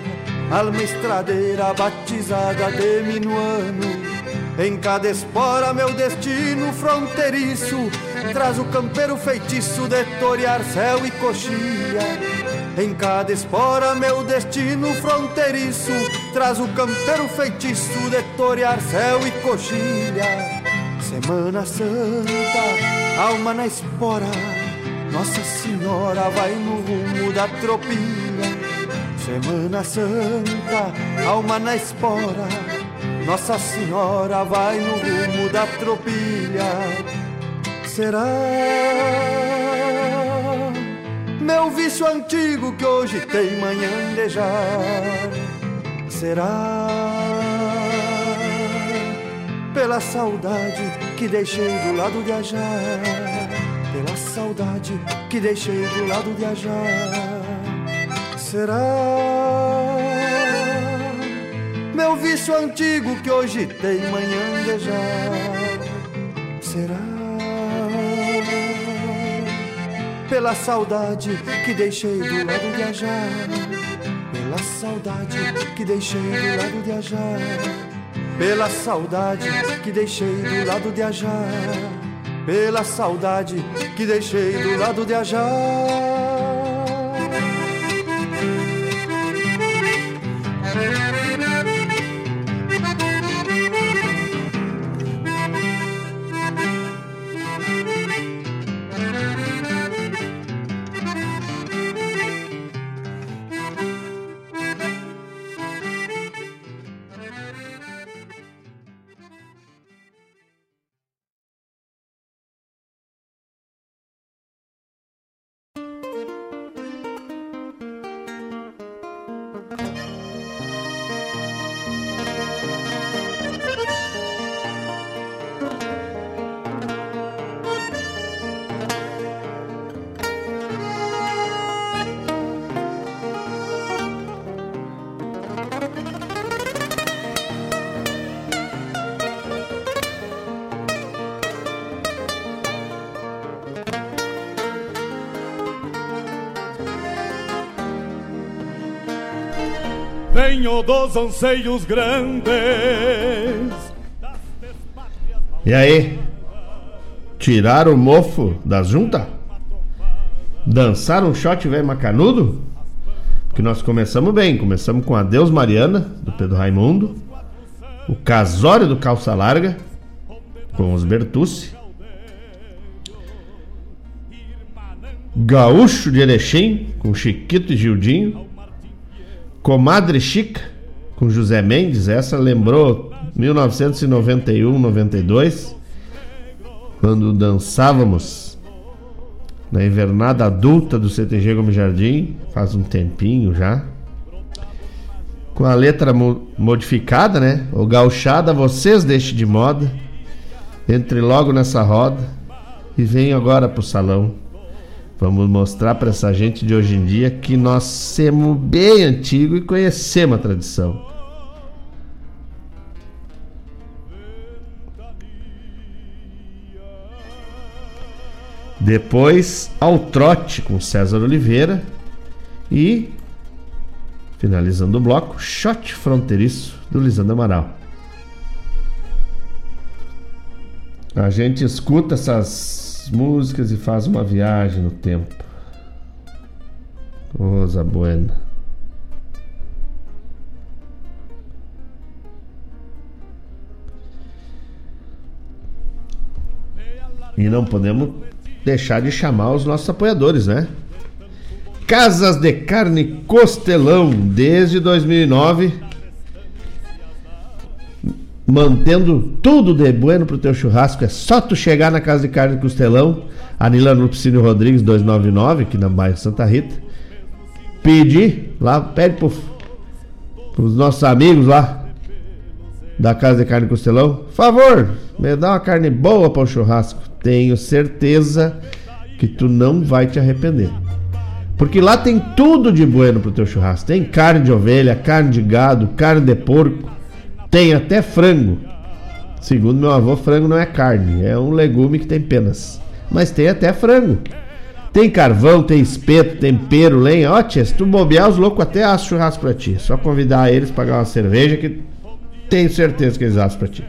Alma estradeira batizada de minuano. Em cada espora meu destino fronteiriço. Traz o campeiro feitiço de torear céu e coxilha Em cada espora meu destino fronteiriço. Traz o campeiro feitiço de torear céu e coxilha Semana Santa, alma na espora. Nossa Senhora vai no rumo da tropilha Semana Santa, alma na espora, Nossa Senhora vai no rumo da tropilha. Será meu vício antigo que hoje tem manhã de jar? Será pela saudade que deixei do lado de Ajar? Pela saudade que deixei do lado de Ajar? Será meu vício antigo que hoje tem manhã de já? Será pela saudade que deixei do lado de? Pela saudade que deixei do lado de? Pela saudade que deixei do lado de? Pela saudade que deixei do lado de? Venho dos anseios grandes. E aí? Tiraram o mofo das juntas? Dançaram um shot velho macanudo? Porque nós começamos bem, começamos com Adeus Mariana, do Pedro Raimundo, o Casório do Calça Larga, com os Bertucci. Gaúcho de Erechim, com Chiquito e Gildinho. Comadre Chica, com José Mendes. Essa lembrou 1991, 92, quando dançávamos na invernada adulta do CTG Gomes Jardim, faz um tempinho já. Com a letra mo modificada, né? O gauchada, vocês deixem de moda. Entre logo nessa roda e venham agora pro salão. Vamos mostrar para essa gente de hoje em dia que nós somos bem antigo e conhecemos a tradição. Depois ao trote com César Oliveira e finalizando o bloco, shot fronteiriço do Lisandro Amaral. A gente escuta essas músicas e faz uma viagem no tempo. Coisa buena. E não podemos deixar de chamar os nossos apoiadores, né? Casas de Carne Costelão, desde 2009, mantendo tudo de bueno pro teu churrasco. É só tu chegar na Casa de Carne Costelão, Anila Lupicínio Rodrigues 299, aqui na bairro Santa Rita. Pedir lá, pede pro, pros nossos amigos lá da Casa de Carne Costelão, favor, me dá uma carne boa para o churrasco. Tenho certeza que tu não vai te arrepender. Porque lá tem tudo de bueno pro teu churrasco. Tem carne de ovelha, carne de gado, carne de porco, tem até frango. Segundo meu avô, frango não é carne, é um legume que tem penas. Mas tem até frango. Tem carvão, tem espeto, tempero, lenha. Ó, tia, se tu bobear, os loucos até assam churrasco pra ti. Só convidar eles, pagar uma cerveja que tenho certeza que eles assam pra ti.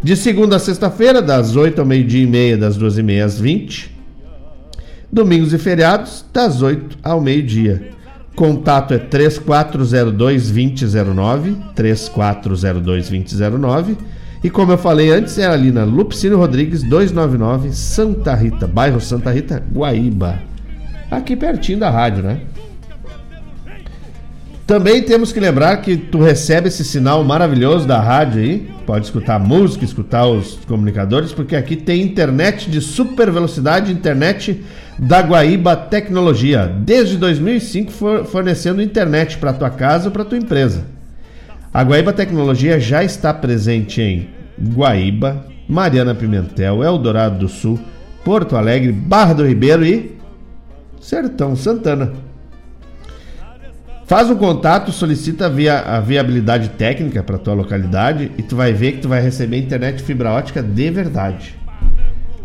De segunda a sexta-feira, das 8 ao meio-dia e meia, das 12 e meia às 20. Domingos e feriados, das 8 ao meio-dia. Contato é 3402 2009, 3402 2009. E como eu falei antes, é ali na Lupicínio Rodrigues 299, Santa Rita, bairro Santa Rita, Guaíba. Aqui pertinho da rádio, né? Também temos que lembrar que tu recebe esse sinal maravilhoso da rádio aí. Pode escutar música, escutar os comunicadores, porque aqui tem internet de super velocidade, internet da Guaíba Tecnologia. Desde 2005 fornecendo internet para tua casa ou para tua empresa. A Guaíba Tecnologia já está presente em Guaíba, Mariana Pimentel, Eldorado do Sul, Porto Alegre, Barra do Ribeiro e Sertão Santana. Faz um contato, solicita via, a viabilidade técnica para tua localidade e tu vai ver que tu vai receber internet fibra ótica de verdade.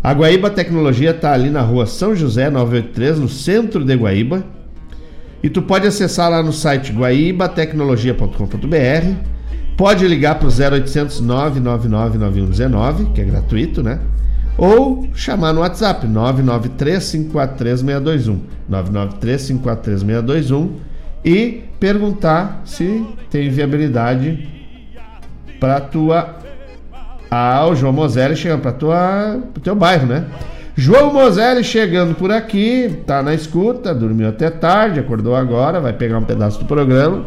A Guaíba Tecnologia está ali na rua São José 983, no centro de Guaíba. E tu pode acessar lá no site guaibatecnologia.com.br. Pode ligar para o 0800 999 9119, que é gratuito, né? Ou chamar no WhatsApp 993 543 621. 993 543 621 e perguntar se tem viabilidade para tua ah, o João Moselli chegando para tua pro teu bairro, né? João Moselli chegando por aqui, tá na escuta, dormiu até tarde, acordou agora, vai pegar um pedaço do programa.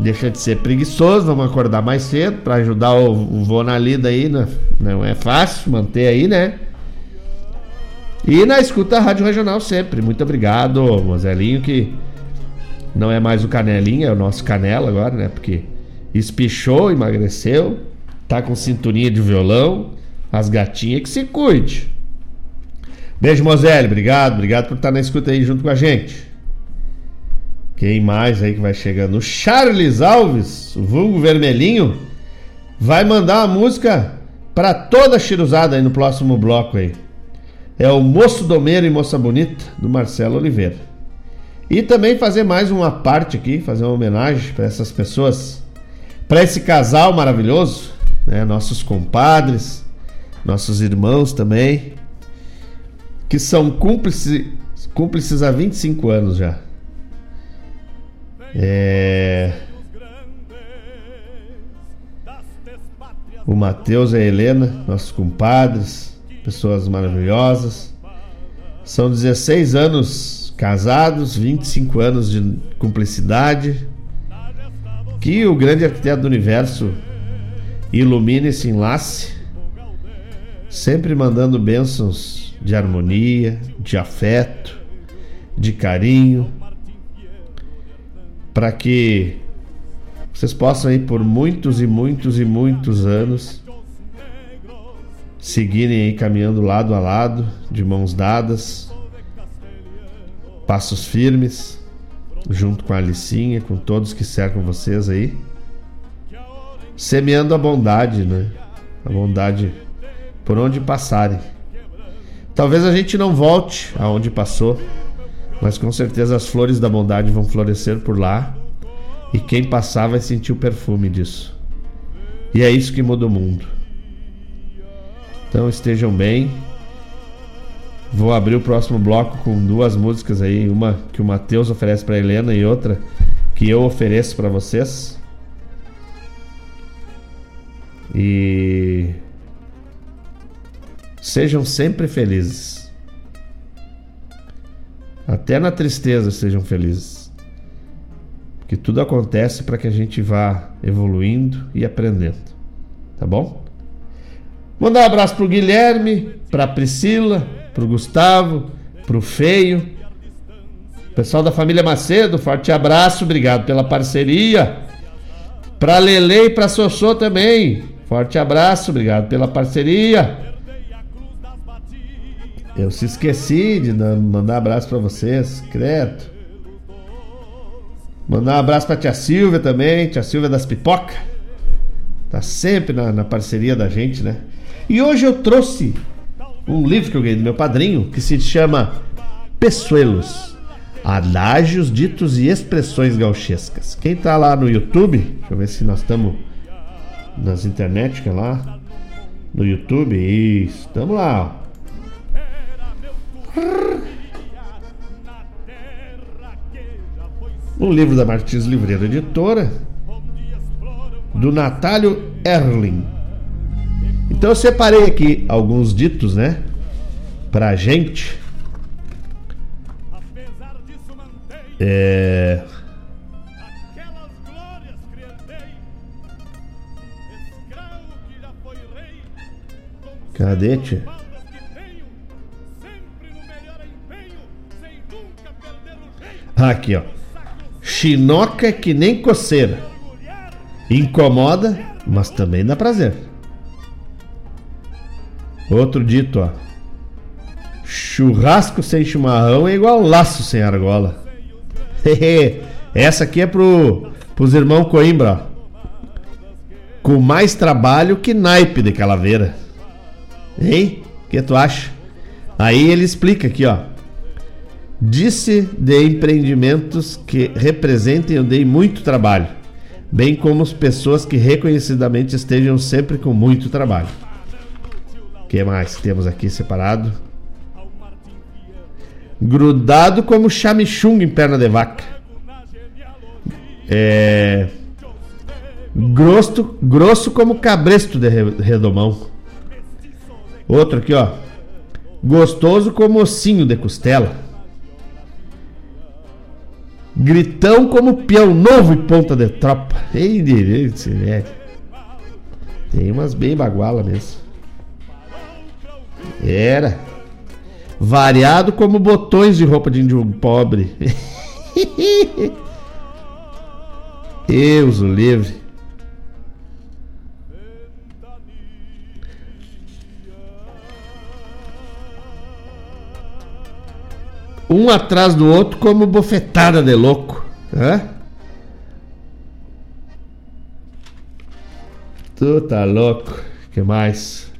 Deixa de ser preguiçoso, vamos acordar mais cedo para ajudar o, o vô na lida aí, né? não é fácil manter aí, né? E na escuta Rádio Regional sempre. Muito obrigado, Mozelinho, que não é mais o Canelinha, é o nosso Canela agora, né? Porque espichou, emagreceu, tá com cinturinha de violão, as gatinhas que se cuide. Beijo, Moselle, obrigado, obrigado por estar na escuta aí junto com a gente. Quem mais aí que vai chegando? O Charles Alves, o vulgo vermelhinho, vai mandar uma música para toda a chiruzada aí no próximo bloco aí. É o Moço Domeiro e Moça Bonita, do Marcelo Oliveira. E também fazer mais uma parte aqui, fazer uma homenagem para essas pessoas, para esse casal maravilhoso, né? nossos compadres, nossos irmãos também, que são cúmplices, cúmplices há 25 anos já. É... O Matheus e a Helena, nossos compadres, pessoas maravilhosas. São 16 anos casados, 25 anos de cumplicidade. Que o grande arquiteto do universo ilumine esse enlace, sempre mandando bênçãos de harmonia, de afeto, de carinho, para que vocês possam aí por muitos e muitos e muitos anos seguirem aí caminhando lado a lado, de mãos dadas, passos firmes, junto com a Alicinha, com todos que cercam vocês aí, semeando a bondade, né? A bondade por onde passarem. Talvez a gente não volte aonde passou, mas com certeza as flores da bondade vão florescer por lá e quem passar vai sentir o perfume disso. E é isso que muda o mundo. Então estejam bem. Vou abrir o próximo bloco com duas músicas aí, uma que o Matheus oferece para Helena e outra que eu ofereço para vocês. E sejam sempre felizes. Até na tristeza sejam felizes. Porque tudo acontece para que a gente vá evoluindo e aprendendo. Tá bom? Mandar um abraço pro Guilherme, pra Priscila, pro Gustavo, pro Feio. Pessoal da família Macedo, forte abraço, obrigado pela parceria. Pra Lele e pra Sossô também, forte abraço, obrigado pela parceria. Eu se esqueci de mandar abraço para vocês, credo. Mandar um abraço pra tia Silvia também, tia Silvia das Pipoca. Tá sempre na, na parceria da gente, né? E hoje eu trouxe um livro que eu ganhei do meu padrinho que se chama Pessoelos Adágios, Ditos e Expressões Gauchescas. Quem tá lá no YouTube, deixa eu ver se nós estamos nas internet, que é lá. No YouTube, isso, estamos lá. Um livro da Martins Livreira Editora, do Natálio Erling. Então eu separei aqui alguns ditos, né? Pra gente. É. Cadê, tia? Aqui, ó. Chinoca é que nem coceira. Incomoda, mas também dá prazer. Outro dito, ó. Churrasco sem chimarrão é igual laço sem argola. Essa aqui é pro, pros irmãos Coimbra. Ó. Com mais trabalho que naipe de calaveira. Hein? O que tu acha? Aí ele explica aqui, ó. Disse de empreendimentos que representem ou deem muito trabalho, bem como as pessoas que reconhecidamente estejam sempre com muito trabalho que mais temos aqui separado? Grudado como chamichung em perna de vaca. É. Grosso, grosso como cabresto de redomão. Outro aqui, ó. Gostoso como ossinho de costela. Gritão como peão novo e ponta de tropa. Ei, direito. Tem umas bem baguala mesmo. Era. Variado como botões de roupa de índio pobre. Deus o livre. Um atrás do outro como bofetada de louco. Hã? Tu tá louco. que mais?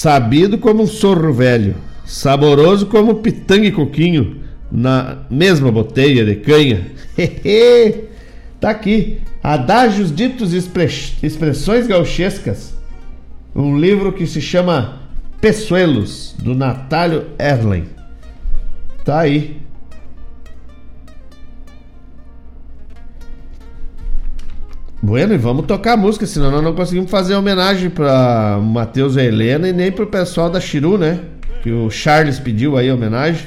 Sabido como um sorro velho, saboroso como pitanga e coquinho, na mesma boteia de canha. tá aqui, Adágios Ditos Expressões Gauchescas, um livro que se chama Pessoelos, do Natálio Erlen. Tá aí. Bueno, e vamos tocar a música, senão nós não conseguimos fazer homenagem para o Matheus e Helena e nem pro pessoal da Chiru, né? Que o Charles pediu aí homenagem.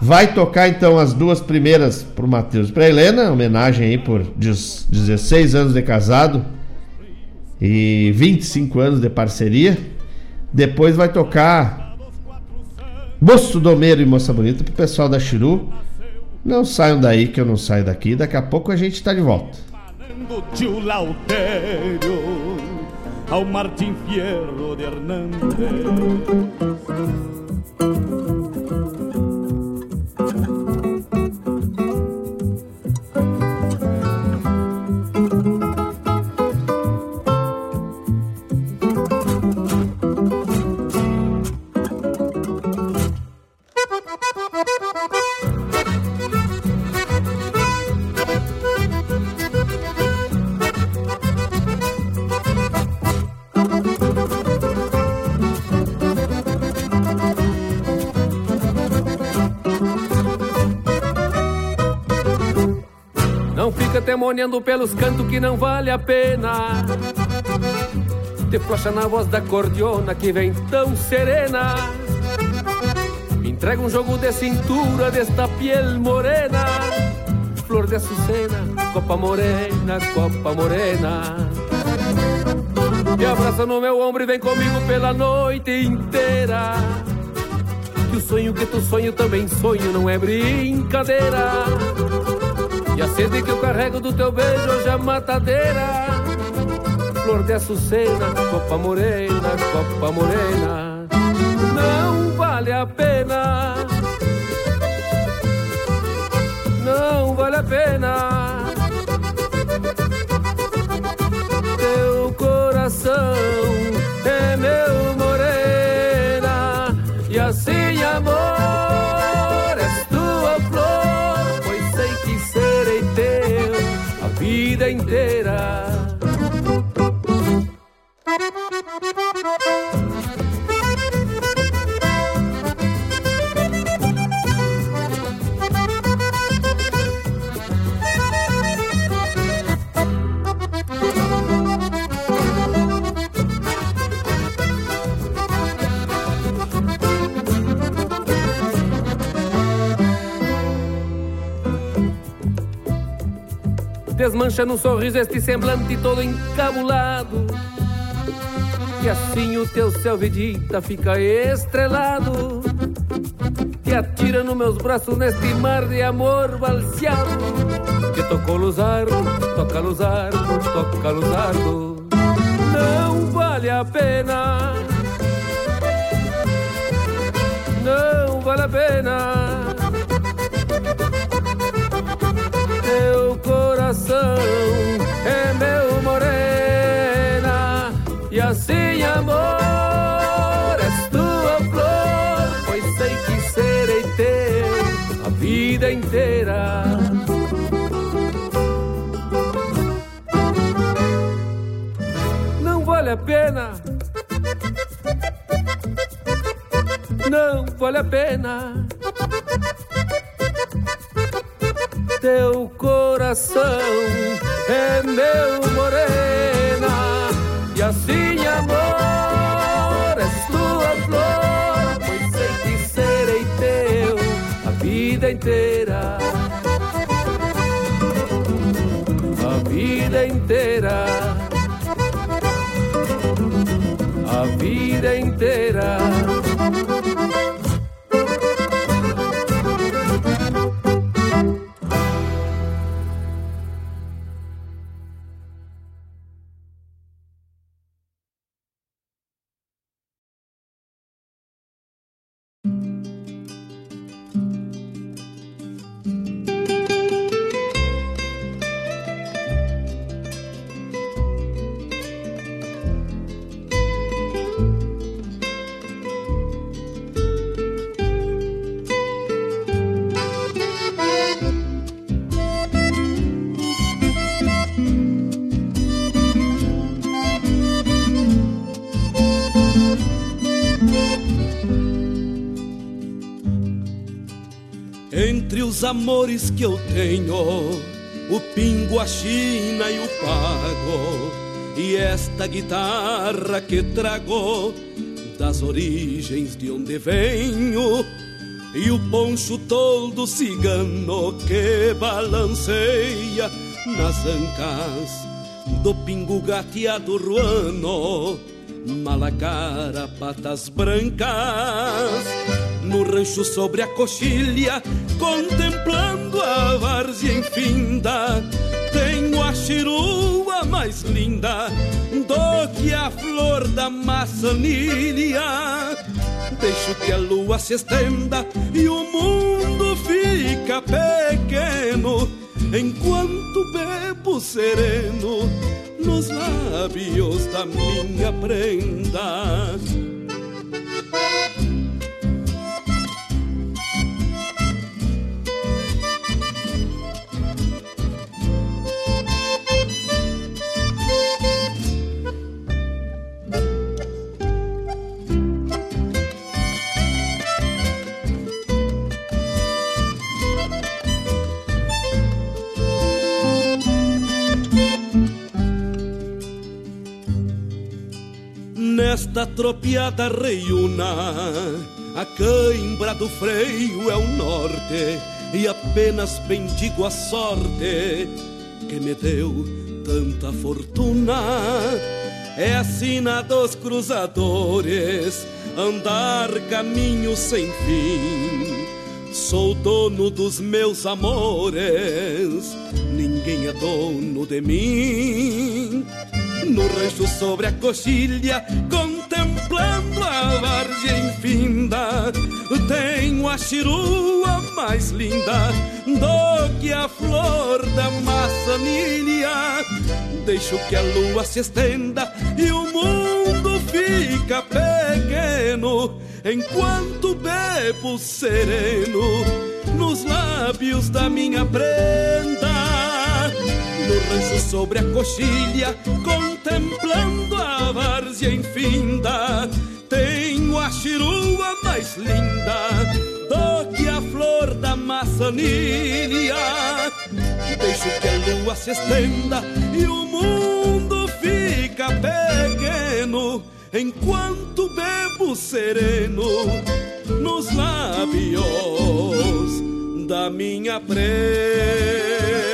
Vai tocar então as duas primeiras pro Matheus e pra Helena, homenagem aí por 16 anos de casado e 25 anos de parceria. Depois vai tocar Moço Domeiro e Moça Bonita pro pessoal da Chiru. Não saiam daí que eu não saio daqui. Daqui a pouco a gente tá de volta. Do tio Lautério ao Martim Fierro de Hernández. Temoniando pelos cantos que não vale a pena. Te flocha na voz da cordiona que vem tão serena. Me entrega um jogo de cintura desta piel morena. Flor de açucena, copa morena, copa morena. Me abraça no meu ombro e vem comigo pela noite inteira. Que o sonho que tu sonho também sonho, não é brincadeira. E a sede que eu carrego do teu beijo hoje é matadeira. Flor de açucena, copa morena, copa morena. Não vale a pena. Não vale a pena. Desmancha no sorriso este semblante todo encabulado. E assim o teu céu vedita fica estrelado. Te atira nos meus braços neste mar de amor balseado. Que tocou luzardo, toca luzardo, toca luzardo. Não vale a pena. Amor és tua flor Pois sei que serei teu a vida inteira. Não vale a pena. Não vale a pena. Teu coração é meu morena e assim amor vida inteira. A vida inteira. A vida inteira amores que eu tenho, o pingo, a china e o pago. E esta guitarra que trago das origens de onde venho. E o poncho todo cigano que balanceia nas ancas do pingo gateado ruano. Malacara, patas brancas, no rancho sobre a coxilha, contemplando a várzea infinda. Tenho a chirua mais linda do que a flor da maçanilha. Deixo que a lua se estenda e o mundo fica pequeno enquanto bebo sereno nos lábios da minha prenda. Nesta tropiada reiuna, a cãibra do freio é o norte, e apenas bendigo a sorte que me deu tanta fortuna. É a sina dos cruzadores, andar caminho sem fim. Sou dono dos meus amores, ninguém é dono de mim. No rancho sobre a coxilha, contemplando a várzea infinda, tenho a chirua mais linda do que a flor da maçanilha. Deixo que a lua se estenda e o mundo fica pequeno, enquanto bebo sereno nos lábios da minha prenda no rancho sobre a coxilha, contemplando a várzea infinda. Tenho a chirua mais linda do que a flor da maçanilha. Deixo que a lua se estenda e o mundo fica pequeno, enquanto bebo sereno nos lábios da minha prenda.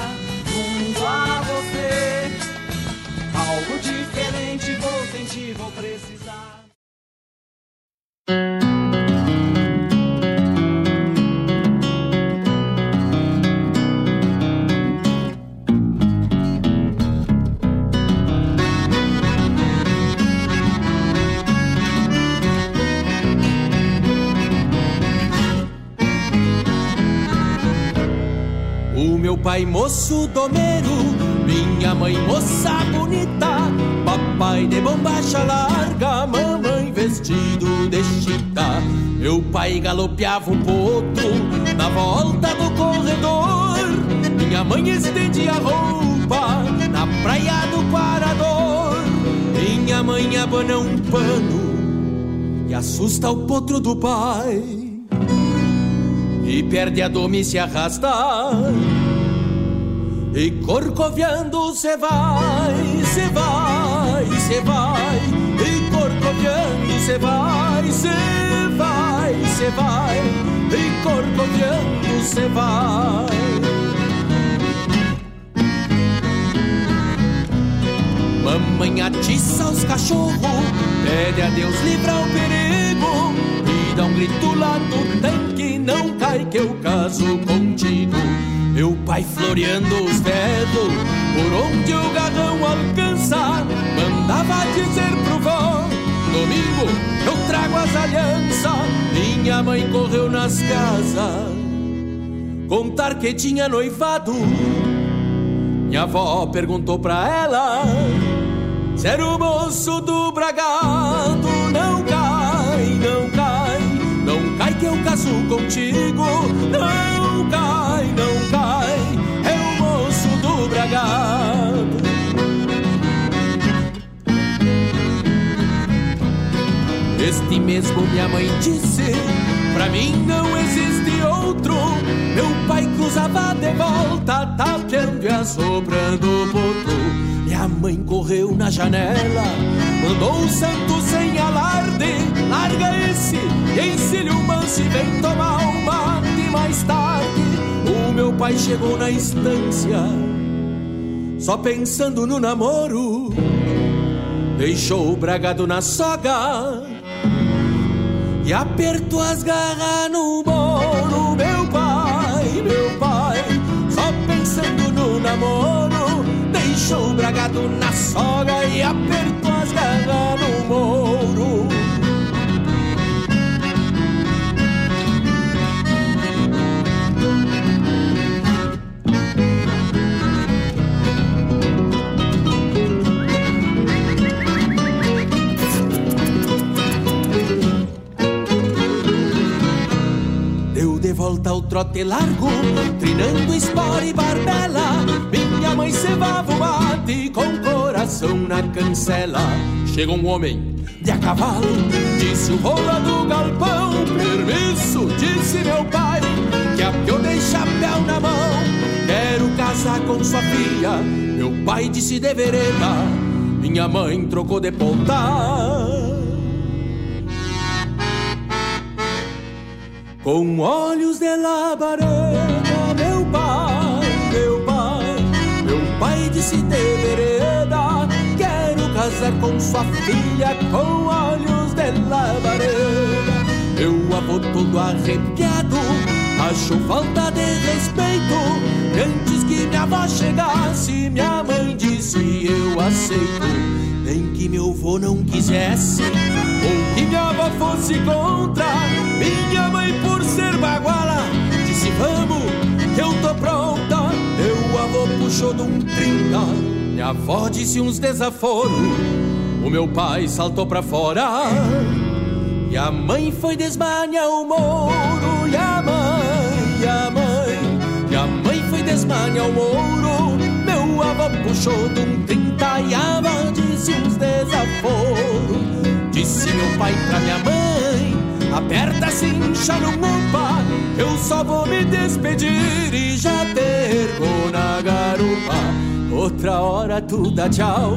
Meu pai moço domeiro, minha mãe moça bonita, papai de bombacha larga, mamãe vestido de chita. Meu pai galopeava um potro na volta do corredor, minha mãe estendia a roupa na praia do Parador. Minha mãe abana um pano e assusta o potro do pai e perde a dome e se arrasta. E corcoviando se vai, se vai, se vai. E corcoviando se vai, se vai, se vai. E corcoviando se vai. Mamãe atiça os cachorros, pede a Deus livrar o perigo. E dá um grito lá no tanque, não cai que eu caso contigo. Meu pai floreando os dedos, por onde o garrão alcança, mandava dizer pro vó, domingo eu trago as alianças. Minha mãe correu nas casas, contar que tinha noivado. Minha avó perguntou pra ela se era o moço do bragado. Não cai, não cai, não cai que eu caso contigo. Não cai, Este mesmo minha mãe disse, pra mim não existe outro. Meu pai cruzava de volta, tapeando e assoprando o potro. Minha mãe correu na janela, mandou um santo sem alarde. Larga esse e o manso e vem tomar um mate mais tarde. O meu pai chegou na estância, só pensando no namoro. Deixou o bragado na soga e apertou as garras no moro. Meu pai, meu pai, só pensando no namoro. Deixou o bragado na soga e apertou as garras no moro. Volta ao trote largo, trinando espora e barbela. Minha mãe cevava o mate com coração na cancela. Chega um homem de a cavalo, disse o rola do galpão. Permisso, disse meu pai, que a eu dei chapéu na mão. Quero casar com sua filha. Meu pai disse de vereda, minha mãe trocou de ponta. Com olhos de labareda, meu pai, meu pai, meu pai disse de vereda, quero casar com sua filha com olhos de labareda. Meu avô todo arrepiado, achou falta de respeito, antes que minha avó chegasse, minha mãe disse eu aceito. Nem que meu avô não quisesse, ou minha avó fosse contra, minha mãe por ser baguala Disse vamos, eu tô pronta. Meu avô puxou de um trinta Minha avó disse uns desaforos. O meu pai saltou pra fora E a mãe foi desmanhar o moro E a mãe, e a mãe E a mãe foi desmanhar o moro. Meu avô puxou de um trinta E a avó disse uns desaforos Disse meu pai pra minha mãe Aperta cincha no mupa Eu só vou me despedir E já perco na garupa. Outra hora tu dá tchau.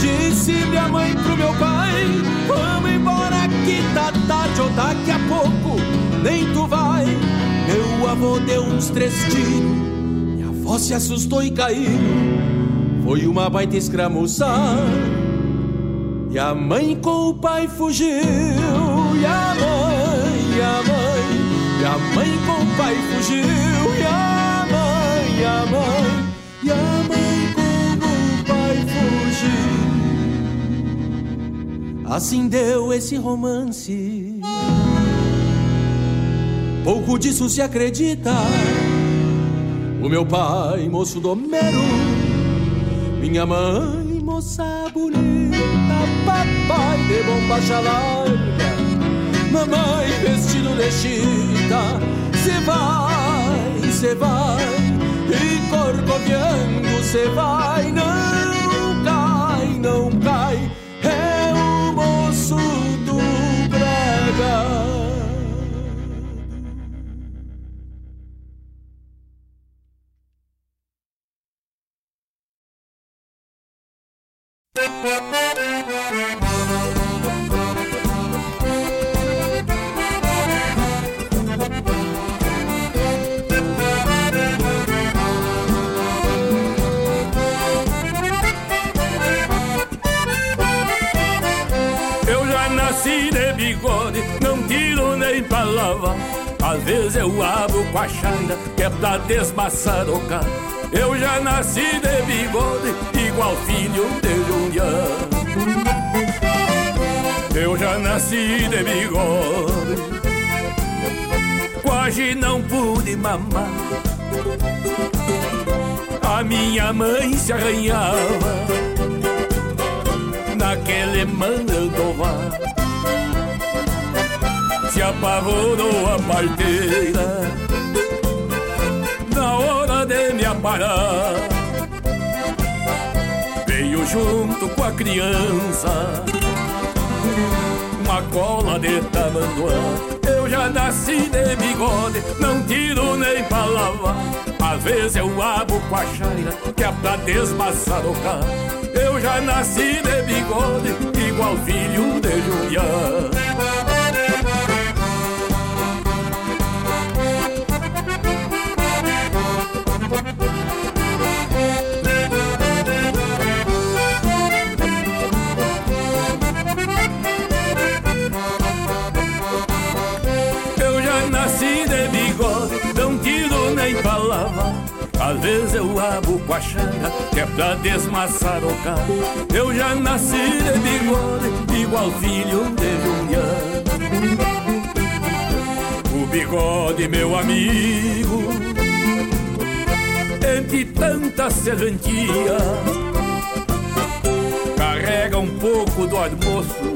Disse minha mãe pro meu pai Vamos embora que tá tarde Ou daqui a pouco nem tu vai. Meu avô deu uns três tiros Minha avó se assustou e caiu. Foi uma baita escramuçar e a mãe com o pai fugiu E a mãe, e a mãe E a mãe com o pai fugiu E a mãe, e a mãe E a mãe com o pai fugiu. Assim deu esse romance. Pouco disso se acredita. O meu pai, moço domero Minha mãe, moça bonita papai de bombacha larga, mamãe vestido de chita, cê vai, cê vai, e corcoviando cê vai, não cai, não cai, Eu já nasci de bigode, não tiro nem palavra. Às vezes eu abro com a chaira, que é pra desmaçar o cara. Eu já nasci de bigode, igual filho de Jundian. Eu já nasci de bigode, quase não pude mamar. A minha mãe se arranhava naquele mandovar. Se apavorou a parteira aparar. Veio junto com a criança uma cola de tamanduá. Eu já nasci de bigode, não tiro nem pra lavar. Às vezes eu abro com a chaira, que é pra desmaçarocar. Eu já nasci de bigode, igual filho de Julián. Eu já nasci de bigode, não tiro nem pra lavar. Às vezes eu abro com a chaira, que é pra desmaçarocar. Eu já nasci de bigode, igual filho de Julián. O bigode, meu amigo, entre tanta serventia, carrega um pouco do almoço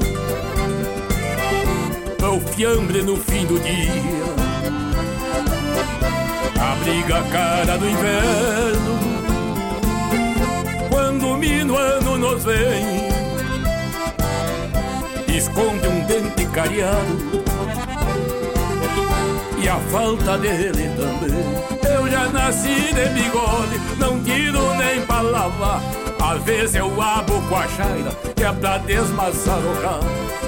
o fiambre no fim do dia. Abriga a cara do inverno quando o minuano nos vem. Esconde um dente cariado e a falta dele também. Eu já nasci de bigode, não tiro nem pra lavar. Às vezes eu abro com a chaira, que é pra desmaçarocar.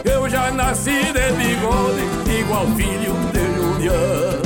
Eu já nasci de bigode, igual filho de Julián.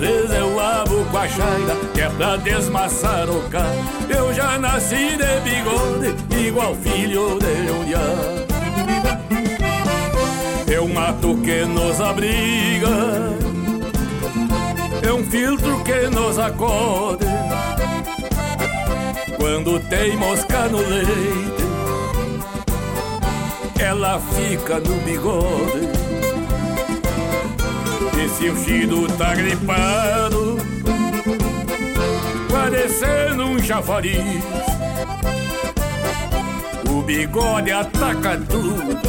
Vezes eu abro com a chaira, que é pra desmaçarocar. Eu já nasci de bigode, igual filho de Julián. É um mato que nos abriga, é um filtro que nos acode. Quando tem mosca no leite, ela fica no bigode. E se o Chido tá gripado, parecendo um chafariz, o bigode ataca tudo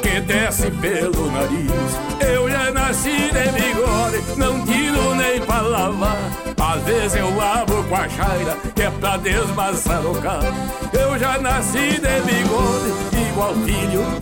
que desce pelo nariz. Eu já nasci de bigode, não tiro nem pra lavar. Às vezes eu abro com a chaira, que é pra desmaçarocar. Eu já nasci de bigode, igual filho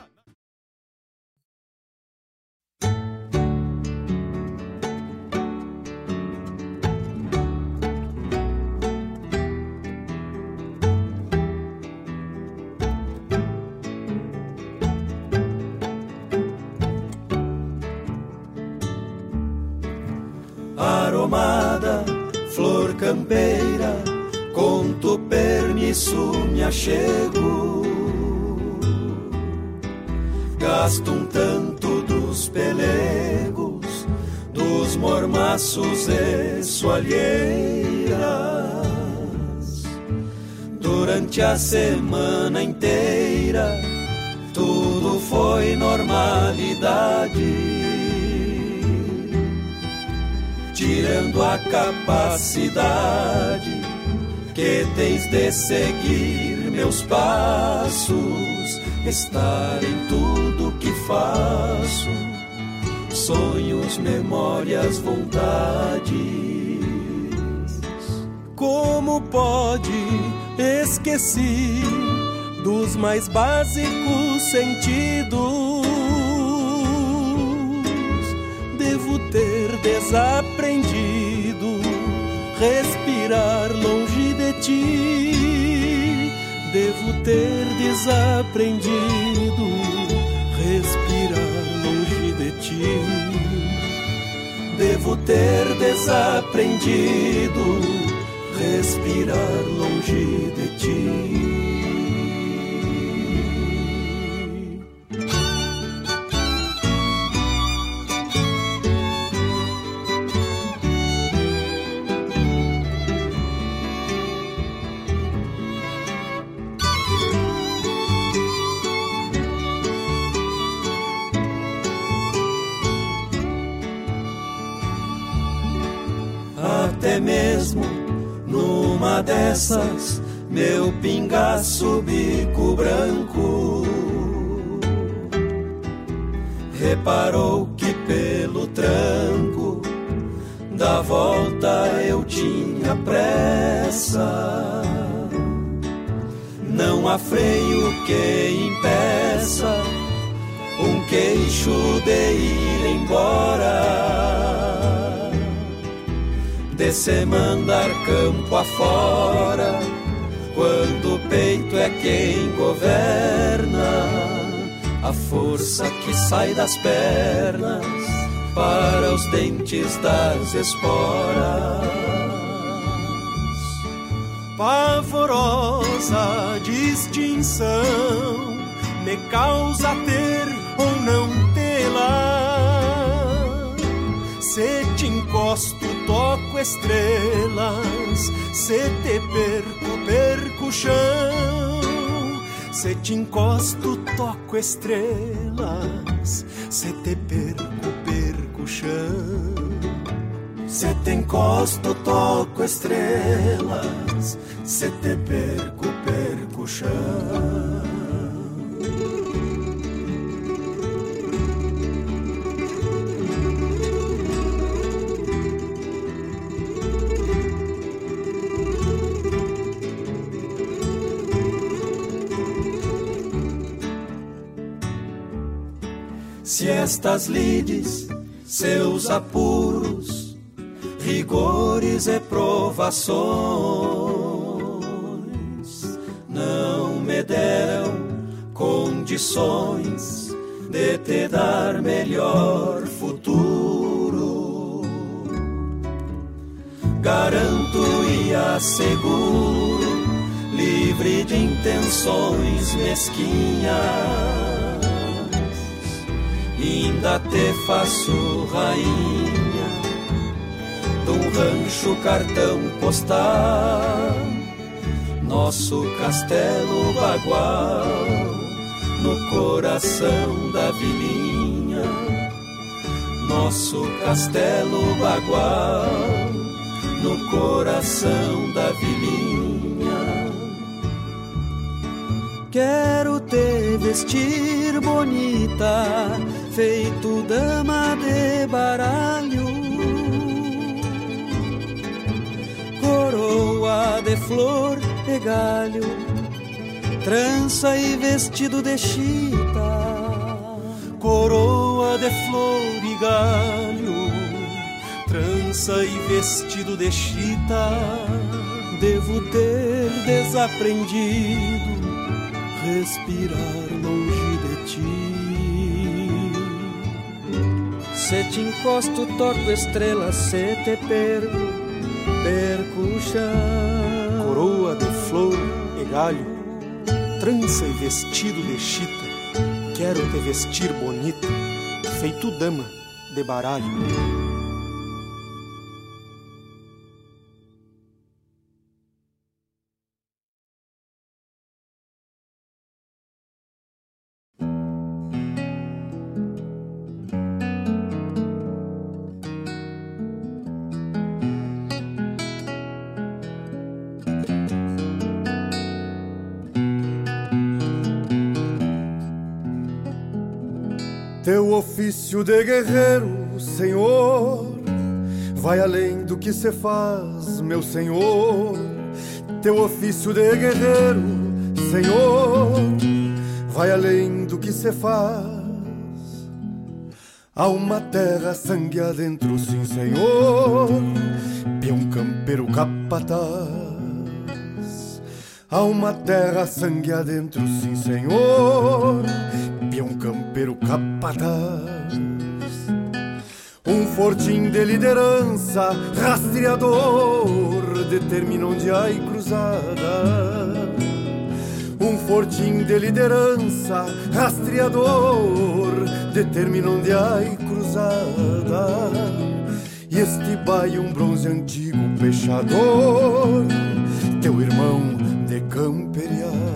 Permisso me achego. Gasto um tanto dos pelegos, dos mormaços e soalheiras, Durante a semana inteira, tudo foi normalidade. Tirando a capacidade que tens de seguir meus passos, estar em tudo que faço, sonhos, memórias, vontades. Como pode esquecer dos mais básicos sentidos? Devo ter desaprendido respirar longe ti. Devo ter desaprendido respirar longe de ti. Devo ter desaprendido respirar longe de ti. Numa dessas, meu pingaço bico branco reparou que pelo tranco da volta eu tinha pressa. Não há freio que impeça um queixo de ir embora. De se mandar campo afora, quando o peito é quem governa. A força que sai das pernas para os dentes das esporas. Pavorosa distinção me causa ter ou não tê-la. Se te encosto, estrelas. Se te perco, perco o chão. Se te encosto, toco estrelas. Se te perco, perco o chão. Se te encosto, toco estrelas. Se te perco, perco o chão. Se estas lides, seus apuros, rigores e provações não me deram condições de te dar melhor futuro. Garanto e asseguro, livre de intenções mesquinhas ainda te faço rainha de um rancho cartão postal, nosso castelo bagual no coração da vilinha, nosso castelo bagual no coração da vilinha. Quero te vestir bonita, feito dama de baralho. Coroa de flor e galho, trança e vestido de chita. Coroa de flor e galho, trança e vestido de chita. Devo ter desaprendido respirar longe de ti. Se te encosto, toco estrelas, se te perco, perco o chão. Coroa de flor e galho, trança e vestido de chita, quero te vestir bonita, feito dama de baralho. Ofício de guerreiro, Senhor, vai além do que se faz, meu Senhor. Teu ofício de guerreiro, Senhor, vai além do que se faz. Há uma terra sangue adentro, sim, Senhor, peão campeiro capataz. Há uma terra sangue adentro, sim, Senhor, peão campeiro capataz. Um fortim de liderança, rastreador, determina onde há cruzada. Um fortim de liderança, rastreador, determina onde há cruzada. E este baio um bronze antigo pechador, teu irmão de camperiada.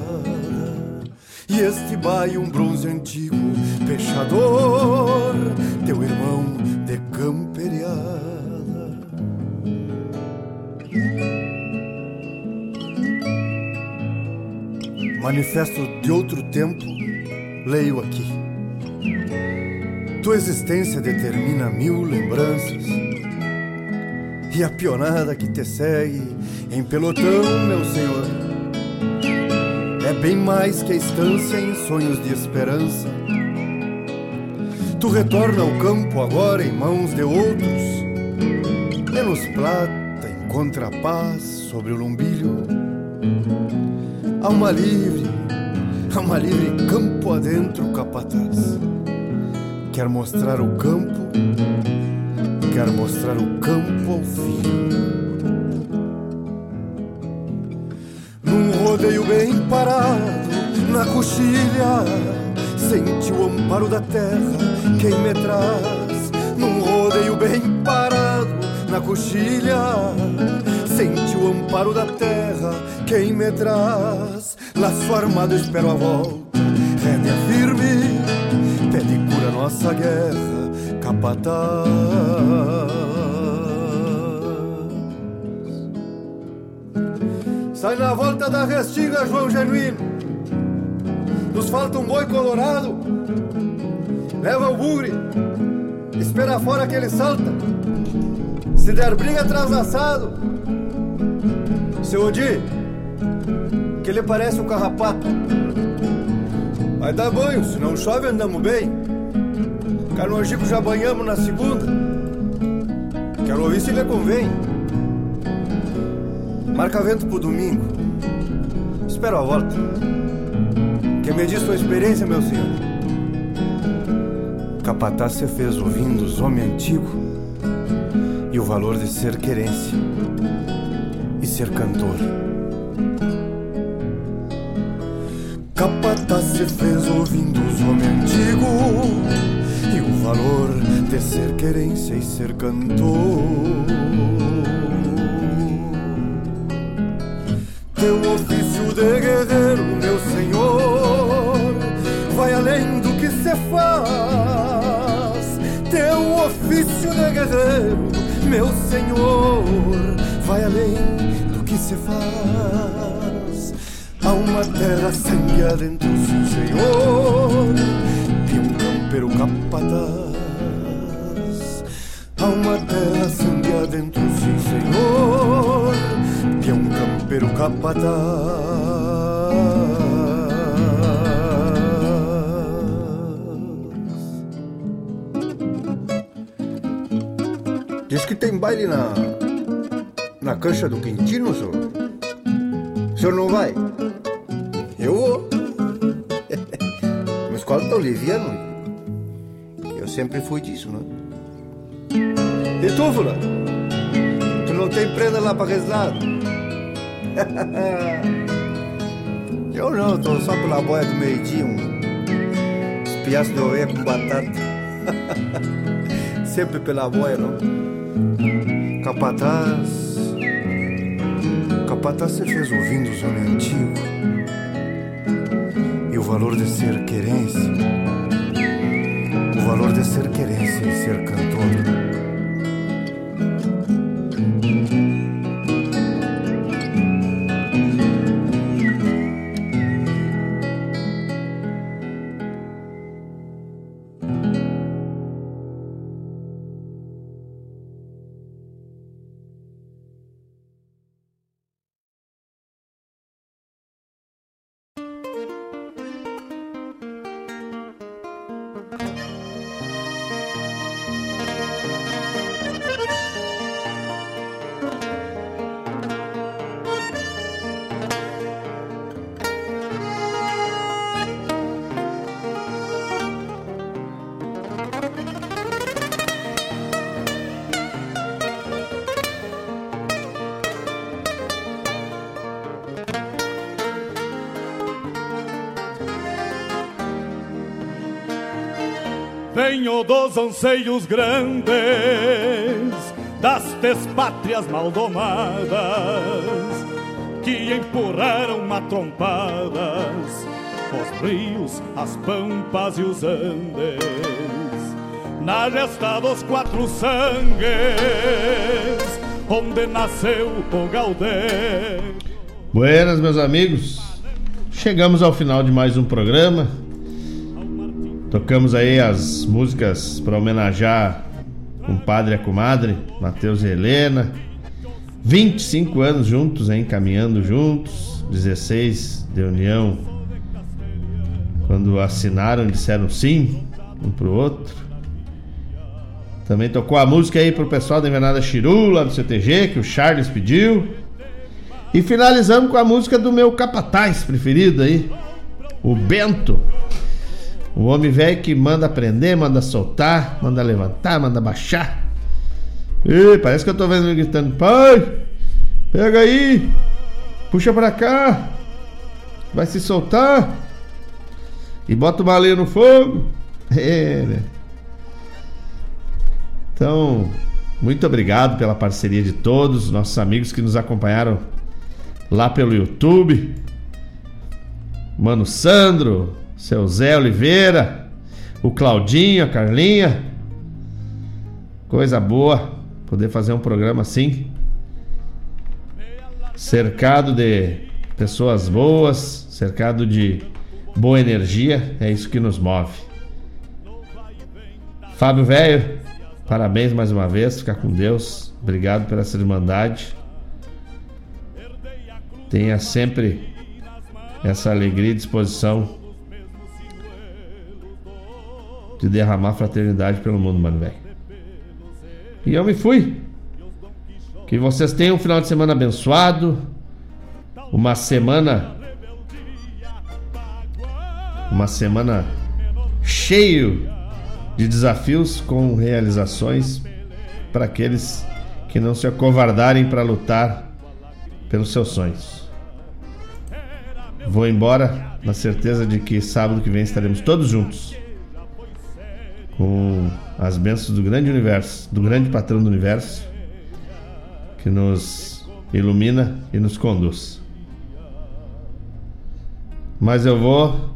E este baio um bronze antigo pechador, teu irmão de camperiada. Manifesto de outro tempo, leio aqui. Tua existência determina mil lembranças e a pionada que te segue em pelotão, meu senhor. Bem mais que a estância em sonhos de esperança. Tu retorna ao campo agora em mãos de outros, menos plata encontra paz sobre o lombilho. Alma livre, alma livre, campo adentro, capataz. Quer mostrar o campo, quer mostrar o campo ao filho. Parado, na coxilha, sente o amparo da terra, quem me traz. Num rodeio bem parado, na coxilha, sente o amparo da terra, quem me traz. Laço armado, espero a volta, rédea firme, pede cura nossa guerra, capataz. Sai na volta da restinga, João Genuíno. Nos falta um boi colorado. Leva o bugre, espera fora que ele salta. Se der briga, traz assado. Seu Odi, que ele parece um carrapato. Vai dar banho, se não chove andamos bem. Canojico já banhamos na segunda. Quero ouvir se lhe convém. Marca vento pro domingo. Espero a volta. Que me diz tua experiência, meu senhor? Capataz se fez ouvindo os homens antigos e o valor de ser querência e ser cantor. Capataz se fez ouvindo os homens antigos e o valor de ser querência e ser cantor. De guerreiro, meu senhor, vai além do que se faz. Há uma terra sangue adentro, sim, senhor, e um campeiro capataz. Há uma terra sangue adentro, sim, senhor, e um campeiro capataz. Tem baile na na cancha do Quintino, senhor. O senhor não vai? Eu vou. Uma escola tão liviano. Eu sempre fui disso, né? E tu, Fula? Tu não tem prenda lá pra reslar? Eu não, tô só pela boia do meio-dia, um espiaço de oveia com batata. Sempre pela boia, não? Capataz. Capataz se fez ouvindo os homens antigos e o valor de ser querência, o valor de ser querência e ser cantor. Dos anseios grandes das despátrias maldomadas que empurraram matrompadas os rios, as pampas e os andes na gesta dos quatro sangues onde nasceu o Galdé. Buenas, meus amigos. Chegamos ao final de mais um programa. Tocamos aí as músicas para homenagear o padre e a comadre, Matheus e Helena. 25 anos juntos, hein? Caminhando juntos. 16 de união. Quando assinaram, disseram sim um pro outro. Também tocou a música aí pro pessoal da Invernada Chiru, lá do CTG, que o Charles pediu. E finalizamos com a música do meu capataz preferido aí, o Bento. O homem velho que manda prender, manda soltar, manda levantar, manda baixar. Ih, parece que eu tô vendo ele gritando: Pai, pega aí, puxa pra cá, vai se soltar e bota o baleia no fogo. É, né? Então, muito obrigado pela parceria de todos, nossos amigos que nos acompanharam lá pelo YouTube. Mano Sandro, seu Zé Oliveira, o Claudinho, a Carlinha. Coisa boa poder fazer um programa assim. Cercado de pessoas boas, cercado de boa energia, é isso que nos move. Fábio Velho, Parabéns mais uma vez, ficar com Deus. Obrigado pela essa irmandade. Tenha sempre essa alegria e disposição de derramar fraternidade pelo mundo, mano, velho. E eu me fui. Que vocês tenham um final de semana abençoado. Uma semana. Uma semana cheio de desafios com realizações para aqueles que não se acovardarem para lutar pelos seus sonhos. Vou embora na certeza de que sábado que vem estaremos todos juntos com as bênçãos do grande universo, do grande patrão do universo que nos ilumina e nos conduz. Mas eu vou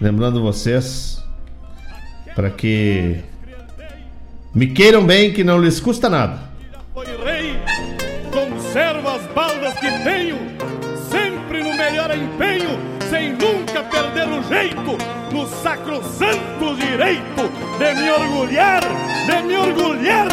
lembrando vocês para que me queiram bem, que não lhes custa nada. Nunca perder o jeito, no sacrosanto direito de me orgulhar, de me orgulhar